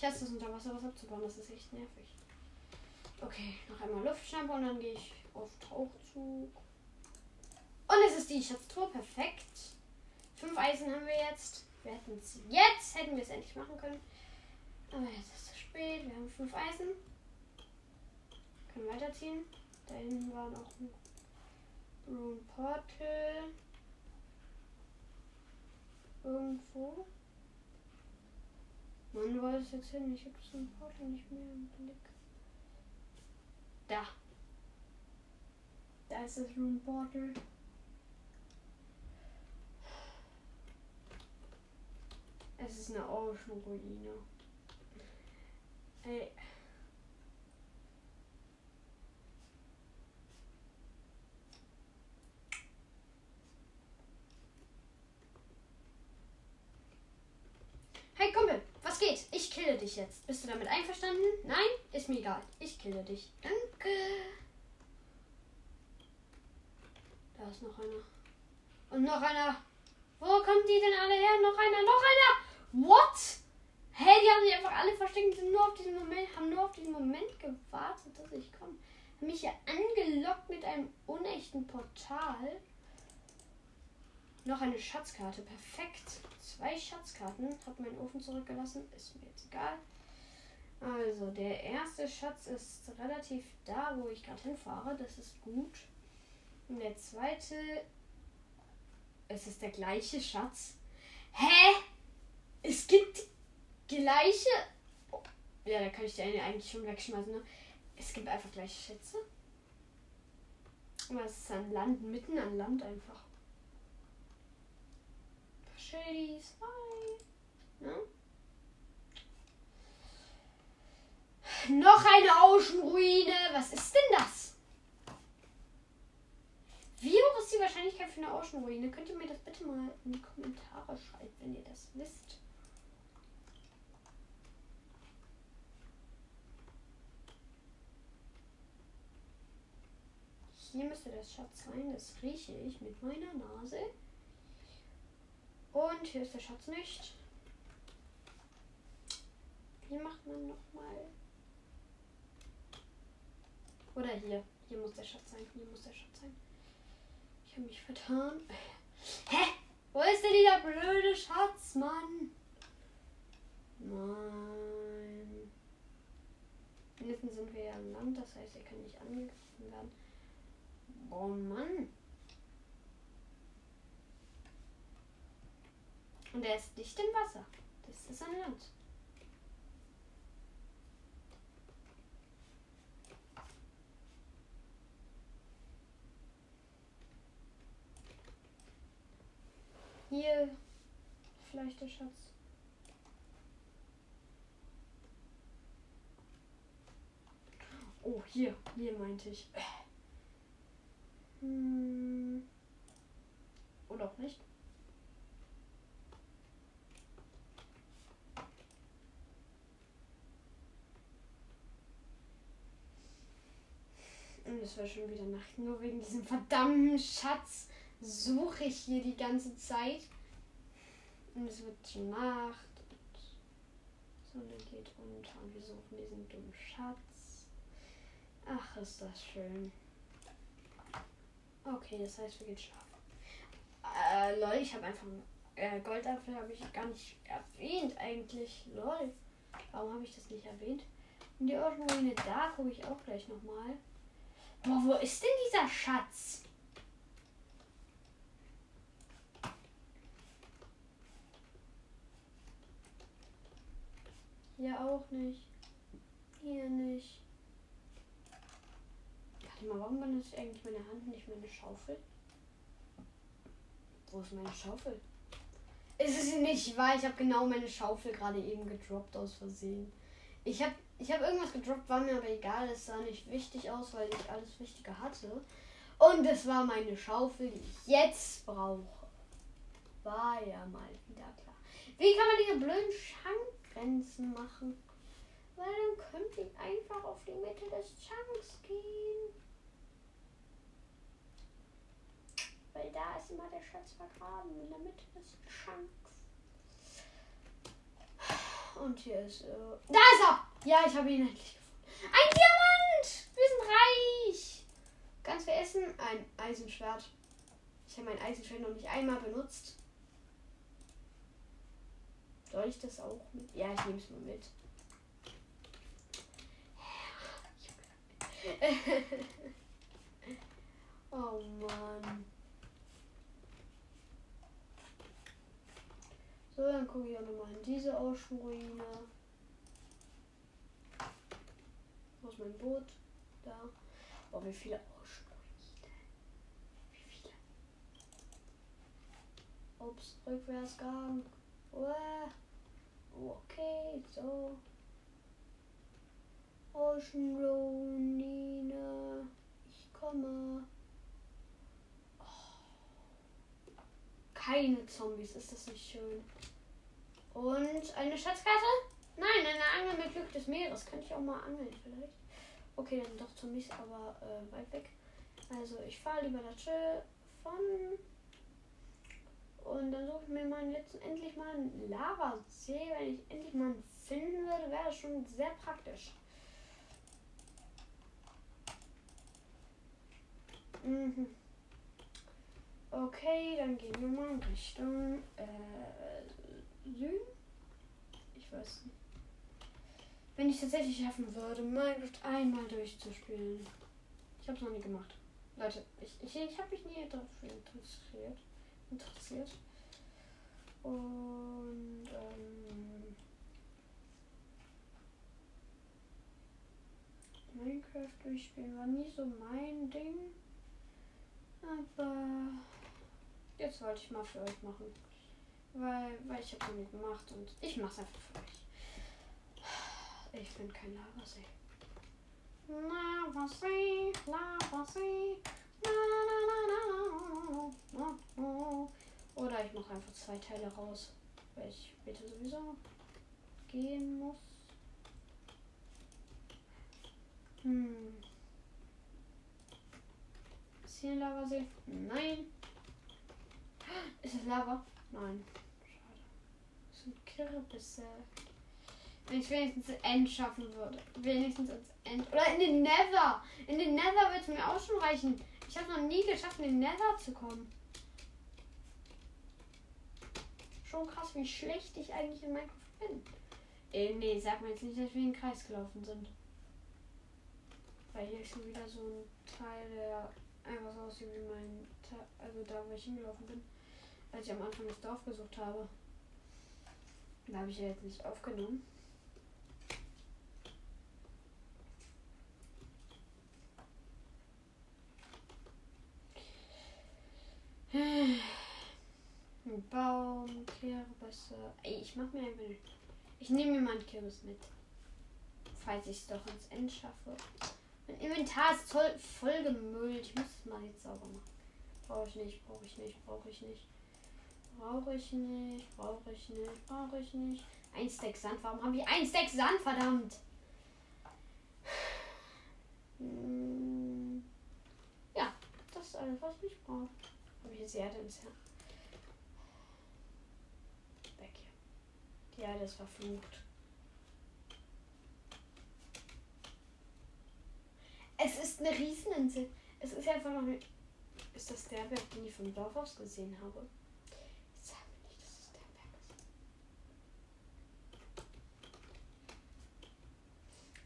Ich hasse es unter Wasser was abzubauen, das ist echt nervig. Okay, noch einmal Luftschnappe und dann gehe ich auf Tauchzug. Und es ist die Schatztruhe, perfekt. Fünf Eisen haben wir jetzt. Wir hätten es jetzt, hätten wir es endlich machen können. Aber jetzt ist es zu spät. Wir haben fünf Eisen. Können weiterziehen. Da hinten war noch ein Rune Portal. Irgendwo. Mann, wo ist jetzt hin? Ich habe so ein Portal nicht mehr im Blick. Da. Da ist das Room Portal. Es ist eine Ocean-Ruine. Ey. Hey Kumpel! Was geht? Ich kille dich jetzt. Bist du damit einverstanden? Nein? Ist mir egal. Ich kille dich. Danke. Da ist noch einer. Und noch einer. Wo kommen die denn alle her? Noch einer, noch einer. What? Hä, hey, die haben sich einfach alle versteckt, sind nur auf diesen Moment, haben nur auf diesen Moment gewartet, dass ich komme. Haben mich ja angelockt mit einem unechten Portal. Noch eine Schatzkarte. Perfekt. Zwei Schatzkarten. Hab meinen Ofen zurückgelassen. Ist mir jetzt egal. Also, der erste Schatz ist relativ da, wo ich gerade hinfahre. Das ist gut. Und der zweite. Es ist der gleiche Schatz. Hä? Es gibt gleiche. Ja, da kann ich die eine eigentlich schon wegschmeißen. Ne? Es gibt einfach gleiche Schätze. Es ist an Land, mitten an Land einfach. Chili 2. Ne? Noch eine Ocean-Ruine. Was ist denn das? Wie hoch ist die Wahrscheinlichkeit für eine Ocean-Ruine? Könnt ihr mir das bitte mal in die Kommentare schreiben, wenn ihr das wisst? Hier müsste der Schatz sein. Das rieche ich mit meiner Nase. Und hier ist der Schatz nicht. Wie macht man nochmal? Oder hier. Hier muss der Schatz sein. Hier muss der Schatz sein. Ich habe mich vertan. *laughs* Hä? Wo ist denn dieser blöde Schatz, Mann? Nein. Mitten sind wir ja im Land, das heißt, er kann nicht angegriffen werden. Oh Mann. Und er ist nicht im Wasser. Das ist ein Land. Hier vielleicht der Schatz. Oh, hier, hier meinte ich. Hm. Oder auch nicht. Und es war schon wieder Nacht. Nur wegen diesem verdammten Schatz suche ich hier die ganze Zeit. Und es wird schon Nacht. Und Sonne geht unter und wir suchen diesen dummen Schatz. Ach, ist das schön. Okay, das heißt, wir gehen schlafen. Äh, lol, ich habe einfach äh, Goldapfel habe ich gar nicht erwähnt eigentlich. Lol. Warum habe ich das nicht erwähnt? Und die Ocean da gucke ich auch gleich nochmal. Boah, wo ist denn dieser Schatz? Hier auch nicht. Hier nicht. Warte mal, warum benutze ich eigentlich meine Hand nicht meine Schaufel? Wo ist meine Schaufel? Ist es nicht wahr? Ich habe genau meine Schaufel gerade eben gedroppt aus Versehen. Ich habe ich hab irgendwas gedroppt, war mir aber egal. Es sah nicht wichtig aus, weil ich alles Wichtige hatte. Und es war meine Schaufel, die ich jetzt brauche. War ja mal wieder klar. Wie kann man diese blöden Schankgrenzen machen? Weil dann könnte ich einfach auf die Mitte des Chunks gehen. Weil da ist immer der Schatz vergraben, in der Mitte des Chunks. Und hier ist. Äh, da ist er! Ja, ich habe ihn endlich gefunden. Ein Diamant! Wir sind reich! Ganz vergessen, ein Eisenschwert. Ich habe mein Eisenschwert noch nicht einmal benutzt. Soll ich das auch mit? Ja, ich nehme es mal mit. *laughs* oh Mann. So, dann gucke ich auch nochmal in diese Ocean-Ruine. Wo ist mein Boot? Da. Oh, wie viele Ocean-Ruinen. Wie viele? Ups, Rückwärtsgang. Okay, so. Ocean Ruine. Ich komme. Keine Zombies. Ist das nicht schön? Und eine Schatzkarte? Nein, eine Angel mit Glück des Meeres. Könnte ich auch mal angeln vielleicht. Okay, dann doch Zombies, aber äh, weit weg. Also ich fahre lieber Chill von. Und dann suche ich mir mal jetzt endlich mal einen Lavasee. Wenn ich endlich mal einen finden würde, wäre das schon sehr praktisch. Mhm. Okay, dann gehen wir mal in Richtung äh, Süden. Ich weiß nicht. Wenn ich tatsächlich schaffen würde, Minecraft einmal durchzuspielen. Ich habe es noch nie gemacht. Leute, ich, ich, ich habe mich nie dafür interessiert. interessiert. Und ähm, Minecraft durchspielen war nie so mein Ding. Aber Jetzt wollte ich mal für euch machen. Weil, weil ich habe genug gemacht und ich mach's einfach für euch. Ich bin kein Lavasee. Lavasee, Lavasee. Na, na, na. Oder ich mache einfach zwei Teile raus, weil ich später sowieso gehen muss. Hm. Ist hier ein Lavasee? Nein. Ist es Lava? Nein. Schade. Das sind Kürbisse. Wenn ich wenigstens End schaffen würde. Wenigstens ins End. Oder in den Nether. In den Nether wird es mir auch schon reichen. Ich habe noch nie geschafft, in den Nether zu kommen. Schon krass, wie schlecht ich eigentlich in Minecraft bin. Äh, nee, sag mir jetzt nicht, dass wir in den Kreis gelaufen sind. Weil hier ist schon wieder so ein Teil, der einfach so aussieht wie mein Teil, also da, wo ich hingelaufen bin, als ich am Anfang das Dorf gesucht habe. Da habe ich ja jetzt nicht aufgenommen. *sighs* Ein Baum, Kürbisse. Ey, ich mach mir einfach. Ich nehme mir mal einen Kürbis mit. Falls ich es doch ins End schaffe. Mein Inventar ist voll, voll gemüllt. Ich muss es mal jetzt sauber machen. Brauche ich nicht, brauche ich nicht, brauche ich nicht. Brauche ich nicht, brauche ich nicht, brauche ich nicht. Ein Stack Sand. Warum habe ich ein Stack Sand, verdammt? Hm. Ja, das ist alles, was ich brauche. Habe ich jetzt die Erde bisher? Weg hier. Die Erde ist verflucht. Es ist eine Rieseninsel. Es ist einfach noch eine. Ist das der Berg, den ich vom Dorf aus gesehen habe? Sag mir nicht, dass es der Berg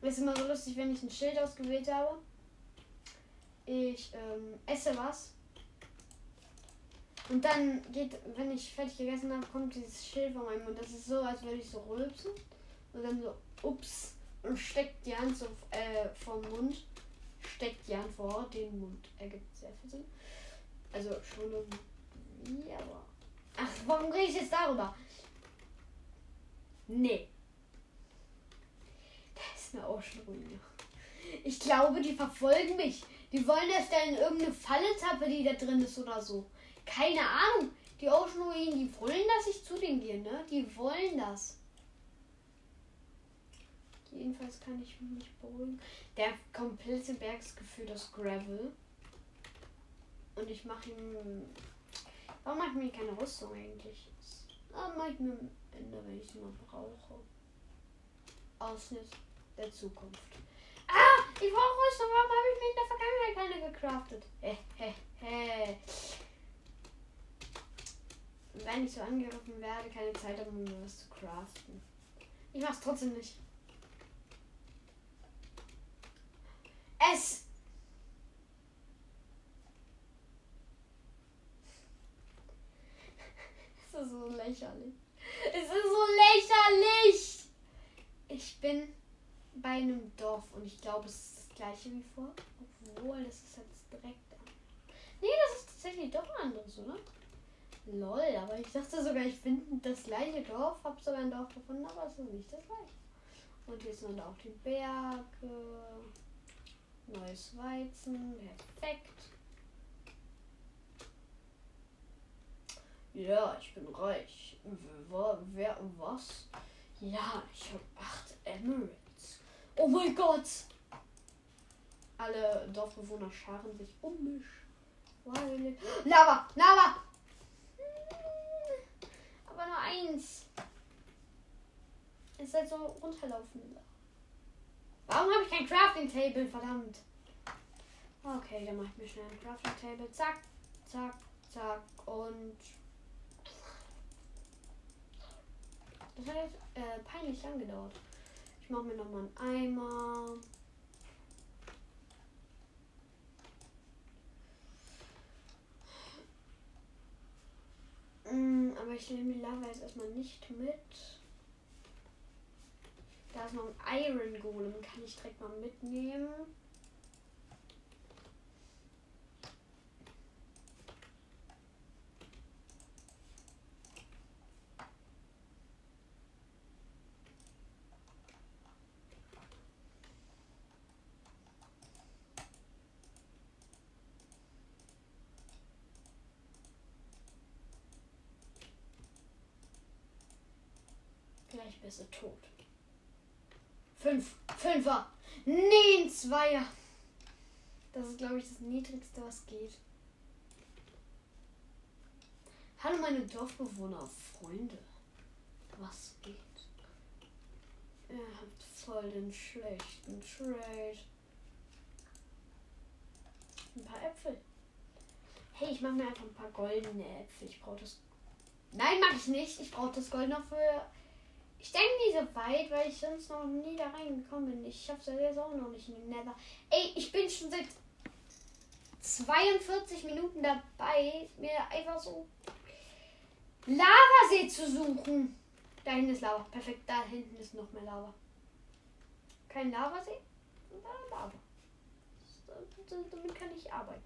ist. Immer so lustig, wenn ich ein Schild ausgewählt habe. Ich ähm, esse was. Und dann geht, wenn ich fertig gegessen habe, kommt dieses Schild vor meinem Mund. Das ist so, als würde ich so rülpsen. Und dann so, ups. Und steckt die Hand so äh, vom Mund steckt Jan vor den Mund. Ergibt sehr viel Sinn. Also schon irgendwie, aber. Ach, warum rede ich jetzt darüber? Nee. Da ist eine Ocean-Ruine. Ich glaube, die verfolgen mich. Die wollen, dass da in irgendeine Falle tappe, die da drin ist oder so. Keine Ahnung. Die Ocean Ruinen, die wollen, dass ich zu denen gehe, ne? Die wollen das. Jedenfalls kann ich mich beruhigen. Der komplette Berg ist gefühlt aus Gravel. Und ich mache ihm. Warum mache ich mir keine Rüstung eigentlich? Das mache ich mir am Ende, wenn ich sie mal brauche. Ausschnitt der Zukunft. Ah! Ich brauche Rüstung. Warum habe ich mir in der Vergangenheit keine gecraftet? Hä, hä, hä. Wenn ich so angegriffen werde, keine Zeit um mir was zu craften. Ich mach's trotzdem nicht. Es. *laughs* Es ist so lächerlich. Es ist so lächerlich. Ich bin bei einem Dorf und ich glaube, es ist das gleiche wie vor. Obwohl, das ist jetzt direkt. Nee, das ist tatsächlich doch ein anderes, oder? Lol, aber ich dachte sogar, ich finde das gleiche Dorf, hab sogar ein Dorf gefunden, aber es ist nicht das gleiche. Und hier sind auch die Berge. Neues Weizen, perfekt. Ja, ich bin reich. Wer, wer was? Ja, ich habe acht Emeralds. Oh mein Gott! Alle Dorfbewohner scharen sich um mich. Lava! Lava! Aber nur eins. Es soll so runterlaufen. Warum habe ich kein Crafting Table? Verdammt. Okay, dann mache ich mir schnell ein Crafting Table. Zack, zack, zack. Und. Das hat jetzt äh, peinlich lang gedauert. Ich mache mir nochmal einen Eimer. Mm, aber ich nehme die Lava jetzt erstmal nicht mit. Da ist noch ein Iron Golem, kann ich direkt mal mitnehmen. Bist du tot. Fünf. Fünfer. Nee, ein Zweier. Das ist, glaube ich, das Niedrigste, was geht. Hallo meine Dorfbewohner, Freunde. Was geht? Ihr habt voll den schlechten Trade. Ein paar Äpfel. Hey, ich mache mir einfach ein paar goldene Äpfel. Ich brauche das. Nein, mache ich nicht. Ich brauche das Gold noch für. Ich denke nicht so weit, weil ich sonst noch nie da reingekommen bin. Ich schaffe es jetzt auch noch nicht in den Nether. Ey, ich bin schon seit 42 Minuten dabei, mir einfach so Lavasee zu suchen. Da hinten ist Lava. Perfekt, da hinten ist noch mehr Lava. Kein Lavasee? Da Lava. Damit kann ich arbeiten.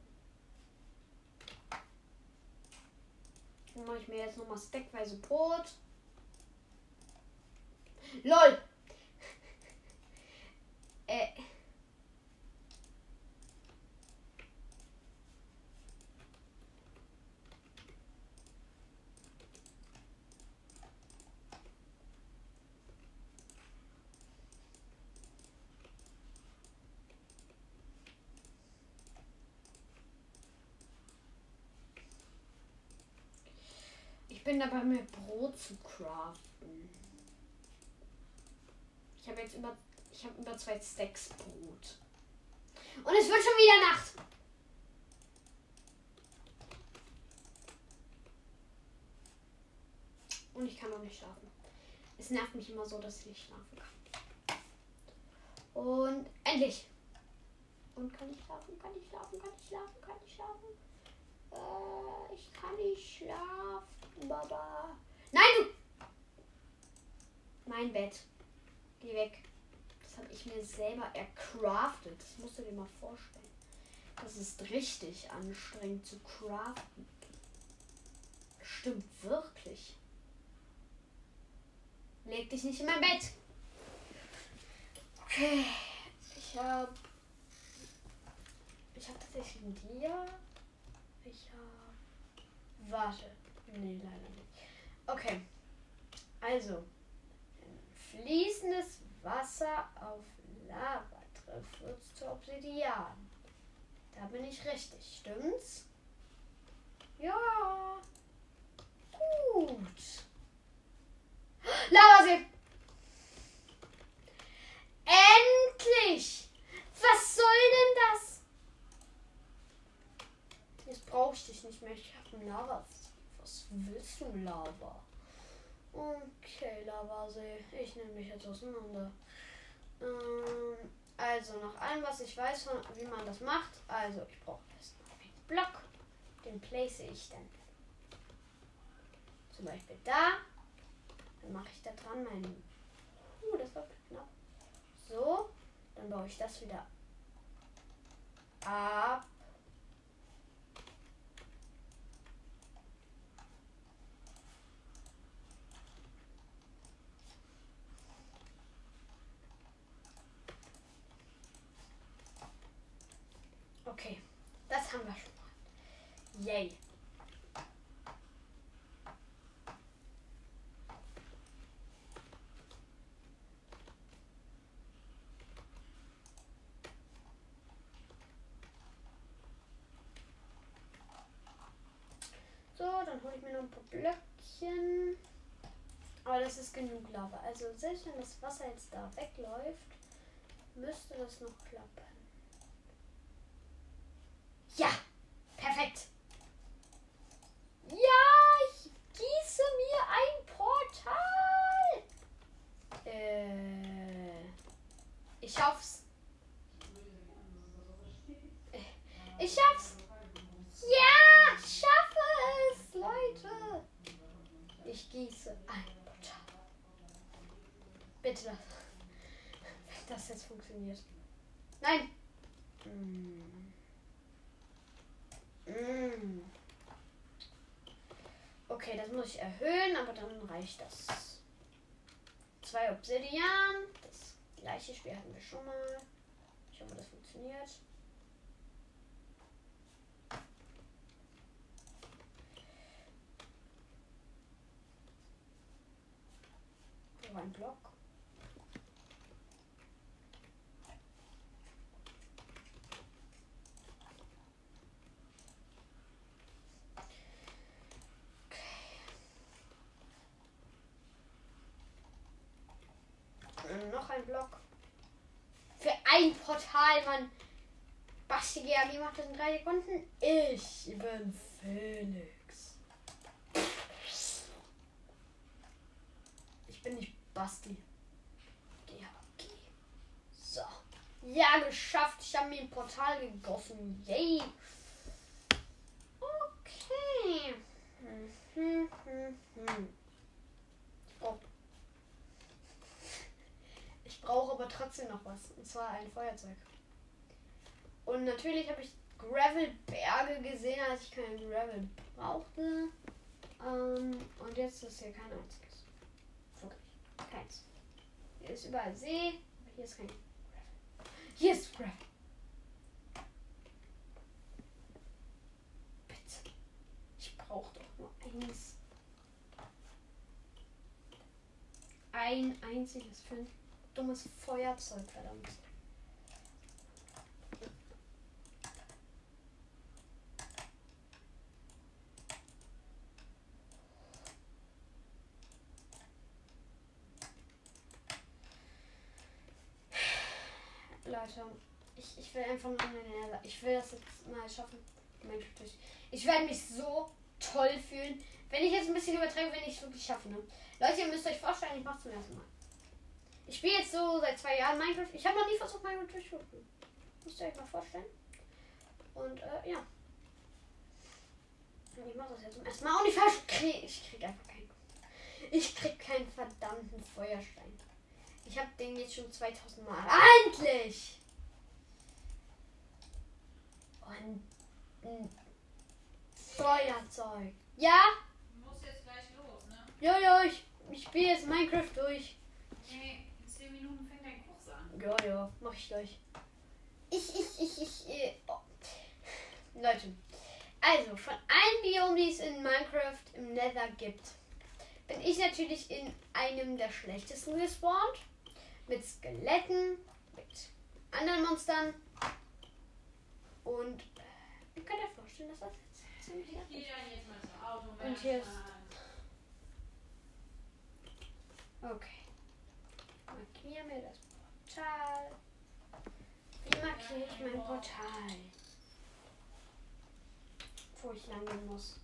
Dann mache ich mir jetzt nochmal stackweise Brot. LOL! äh. bin dabei, mir Brot zu craften. Ich habe jetzt über, ich habe über zwei Stacks Brot. Und es wird schon wieder Nacht. Und ich kann noch nicht schlafen. Es nervt mich immer so, dass ich nicht schlafen kann. Und endlich. Und kann ich schlafen, kann ich schlafen, kann ich schlafen, kann ich schlafen. Äh, ich kann nicht schlafen. Baba. Nein, du! Mein Bett. Geh weg. Das habe ich mir selber ercraftet. Das musst du dir mal vorstellen. Das ist richtig anstrengend zu craften. Stimmt wirklich. Leg dich nicht in mein Bett. Okay. Ich habe. Ich habe tatsächlich ein Dia. Ich habe. Warte. Nee, leider nicht. Okay. Also, fließendes Wasser auf Lava trifft, wird zu Obsidian. Da bin ich richtig, stimmt's? Ja. Gut. Lavasee! Endlich! Was soll denn das? Jetzt brauche ich dich nicht mehr. Ich habe ein Lavasee. Was willst du, Lava? Okay, Lavasee. Ich nehme mich jetzt auseinander. Ähm, also, nach allem, was ich weiß, von, wie man das macht. Also, ich brauche erst noch einen Block. Den place ich dann. Zum Beispiel da. Dann mache ich da dran meinen. Uh, das war knapp. So. Dann baue ich das wieder ab. Okay, das haben wir schon mal. Yay. So, dann hole ich mir noch ein paar Blöckchen. Aber das ist genug Lava. Also selbst wenn das Wasser jetzt da wegläuft, müsste das noch klappen. Ja, perfekt. Ja, ich gieße mir ein Portal. Äh, ich schaff's. Ich schaff's. Ja, ich schaffe es, Leute. Ich gieße ein Portal. Bitte, dass das jetzt funktioniert. Nein. Hm. Mm. Okay, das muss ich erhöhen, aber dann reicht das. Zwei Obsidian. Das gleiche Spiel hatten wir schon mal. Ich hoffe, das funktioniert. ein Block. Okay. Noch ein Block. Für ein Portal, Mann. Basti GAG macht das in drei Sekunden. Ich bin Felix. Ich bin nicht Basti. GAG. So. Ja, geschafft. Ich habe mir ein Portal gegossen. Yay. Okay. Hm, hm, hm, hm. Oh. Ich brauche aber trotzdem noch was. Und zwar ein Feuerzeug. Und natürlich habe ich Gravelberge gesehen, als ich keinen Gravel brauchte. Ähm, und jetzt ist hier kein einziges. Wirklich. Keins. Hier ist überall See, aber hier ist kein Gravel. Hier ist Gravel. Bitte. Ich brauche doch nur eins. Ein einziges ein dummes Feuerzeug, verdammt. Leute, ich, ich will einfach nur eine Nether. Ich will das jetzt mal schaffen. Ich werde mich so toll fühlen, wenn ich jetzt ein bisschen übertreibe, wenn ich es wirklich schaffe. Ne? Leute, ihr müsst euch vorstellen, ich mache zum ersten Mal. Ich spiele jetzt so seit zwei Jahren Minecraft. Ich habe noch nie versucht, Minecraft zu spielen. Müsst ihr euch mal vorstellen. Und äh, ja. Ich mache das jetzt zum ersten Mal. Und ich krieg, ich krieg einfach keinen. Ich krieg keinen verdammten Feuerstein. Ich habe den jetzt schon 2000 Mal. Endlich! Und ein Feuerzeug. Ja? Du musst jetzt gleich los, ne? Ja, ich, ich spiele jetzt Minecraft durch. Nee, in 10 Minuten fängt dein Kurs an. Ja, ja, mach ich gleich. Ich, ich, ich, ich, äh, oh. Leute. Also, von allen Biomen, die es in Minecraft im Nether gibt, bin ich natürlich in einem der schlechtesten gespawnt. Mit Skeletten, mit anderen Monstern. Und äh, ihr könnt euch vorstellen, dass das jetzt ziemlich zum Auto. Und hier ist- Okay. Markiere mir das Portal. Wie markiere ich mein Portal? Wo ich lang gehen muss.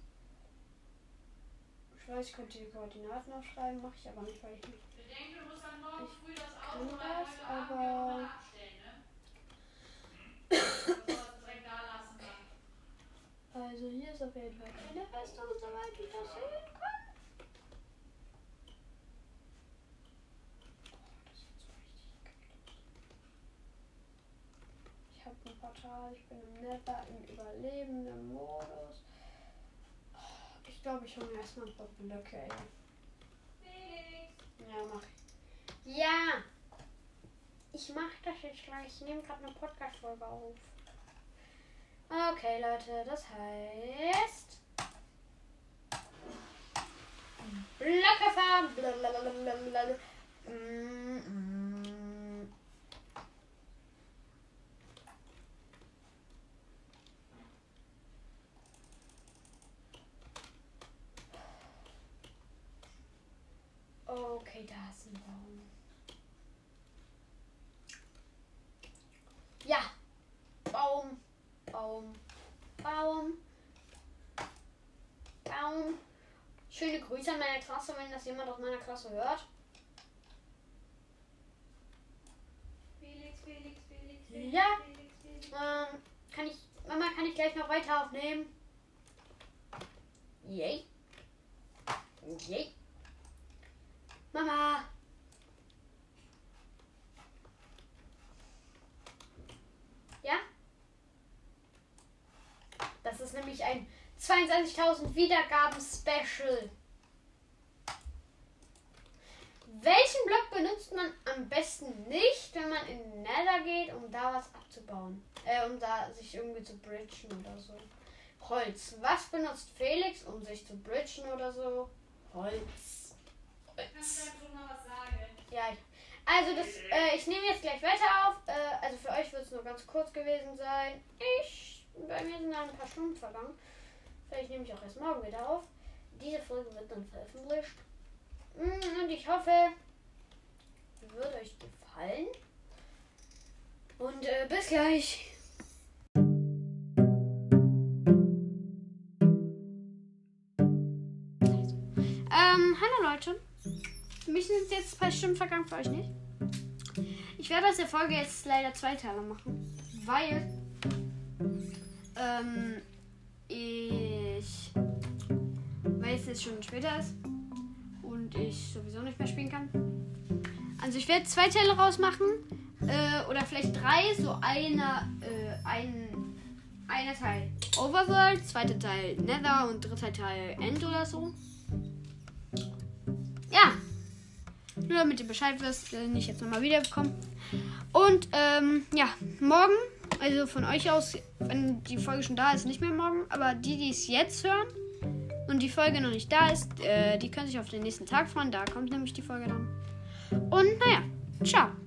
Ich weiß, ich könnte die Koordinaten aufschreiben, mache ich aber nicht, weil ich nicht. Bedenke, du musst dann morgen Ich früh das kann Auto das, heute Abend aber- ne? *coughs* Also hier ist auf jeden Fall keine Festung, soweit ich das sehen kann. Oh, das sieht so richtig geil aus. Ich habe ein Portal, ich bin im Nether, im überlebenden Modus. Oh, Ich glaube, ich hole mir erstmal ein paar Blöcke, ey. Felix, Ja, mach ich. Ja! Ich mach das jetzt gleich. Ich nehme gerade eine Podcast-Folge auf. Okay, Leute, das heißt. Blöcke fahren. Blablabla. Mm. Okay, da ist ein Baum. Ja. Baum. Baum. Baum. Baum. Schöne Grüße an meine Klasse, wenn das jemand aus meiner Klasse hört. Felix, Felix, Felix, Felix, Ja. Felix, Felix. Ähm, kann ich. Mama, kann ich gleich noch weiter aufnehmen? Yay. Yay. Mama. Ja? Das ist nämlich ein 22.000 Wiedergaben Special. Welchen Block benutzt man am besten nicht, wenn man in Nether geht, um da was abzubauen? Äh, um da sich irgendwie zu bridgen oder so. Holz. Was benutzt Felix, um sich zu bridgen oder so? Holz. Sagen? Also das, äh, ich nehme jetzt gleich weiter auf. Äh, also für euch wird es nur ganz kurz gewesen sein. Ich, bei mir sind ein paar Stunden vergangen. Vielleicht nehme ich auch erst morgen wieder auf. Diese Folge wird dann veröffentlicht. Mm, Und ich hoffe, wird euch gefallen. Und äh, bis gleich. Ähm, hallo Leute. Für mich sind jetzt zwei Stunden vergangen, für euch nicht. Ich werde aus der Folge jetzt leider zwei Teile machen, weil ähm, ich, weil es jetzt schon später ist und ich sowieso nicht mehr spielen kann. Also ich werde zwei Teile rausmachen äh, oder vielleicht drei, so einer, äh, ein, einer Teil Overworld, zweiter Teil Nether und dritter Teil End oder so. Nur damit ihr Bescheid wisst, wenn ich jetzt nochmal wiederkomme. Und ähm, ja, morgen, also von euch aus, wenn die Folge schon da ist, nicht mehr morgen, aber die, die es jetzt hören und die Folge noch nicht da ist, äh, die können sich auf den nächsten Tag freuen. Da kommt nämlich die Folge dann. Und naja, ciao.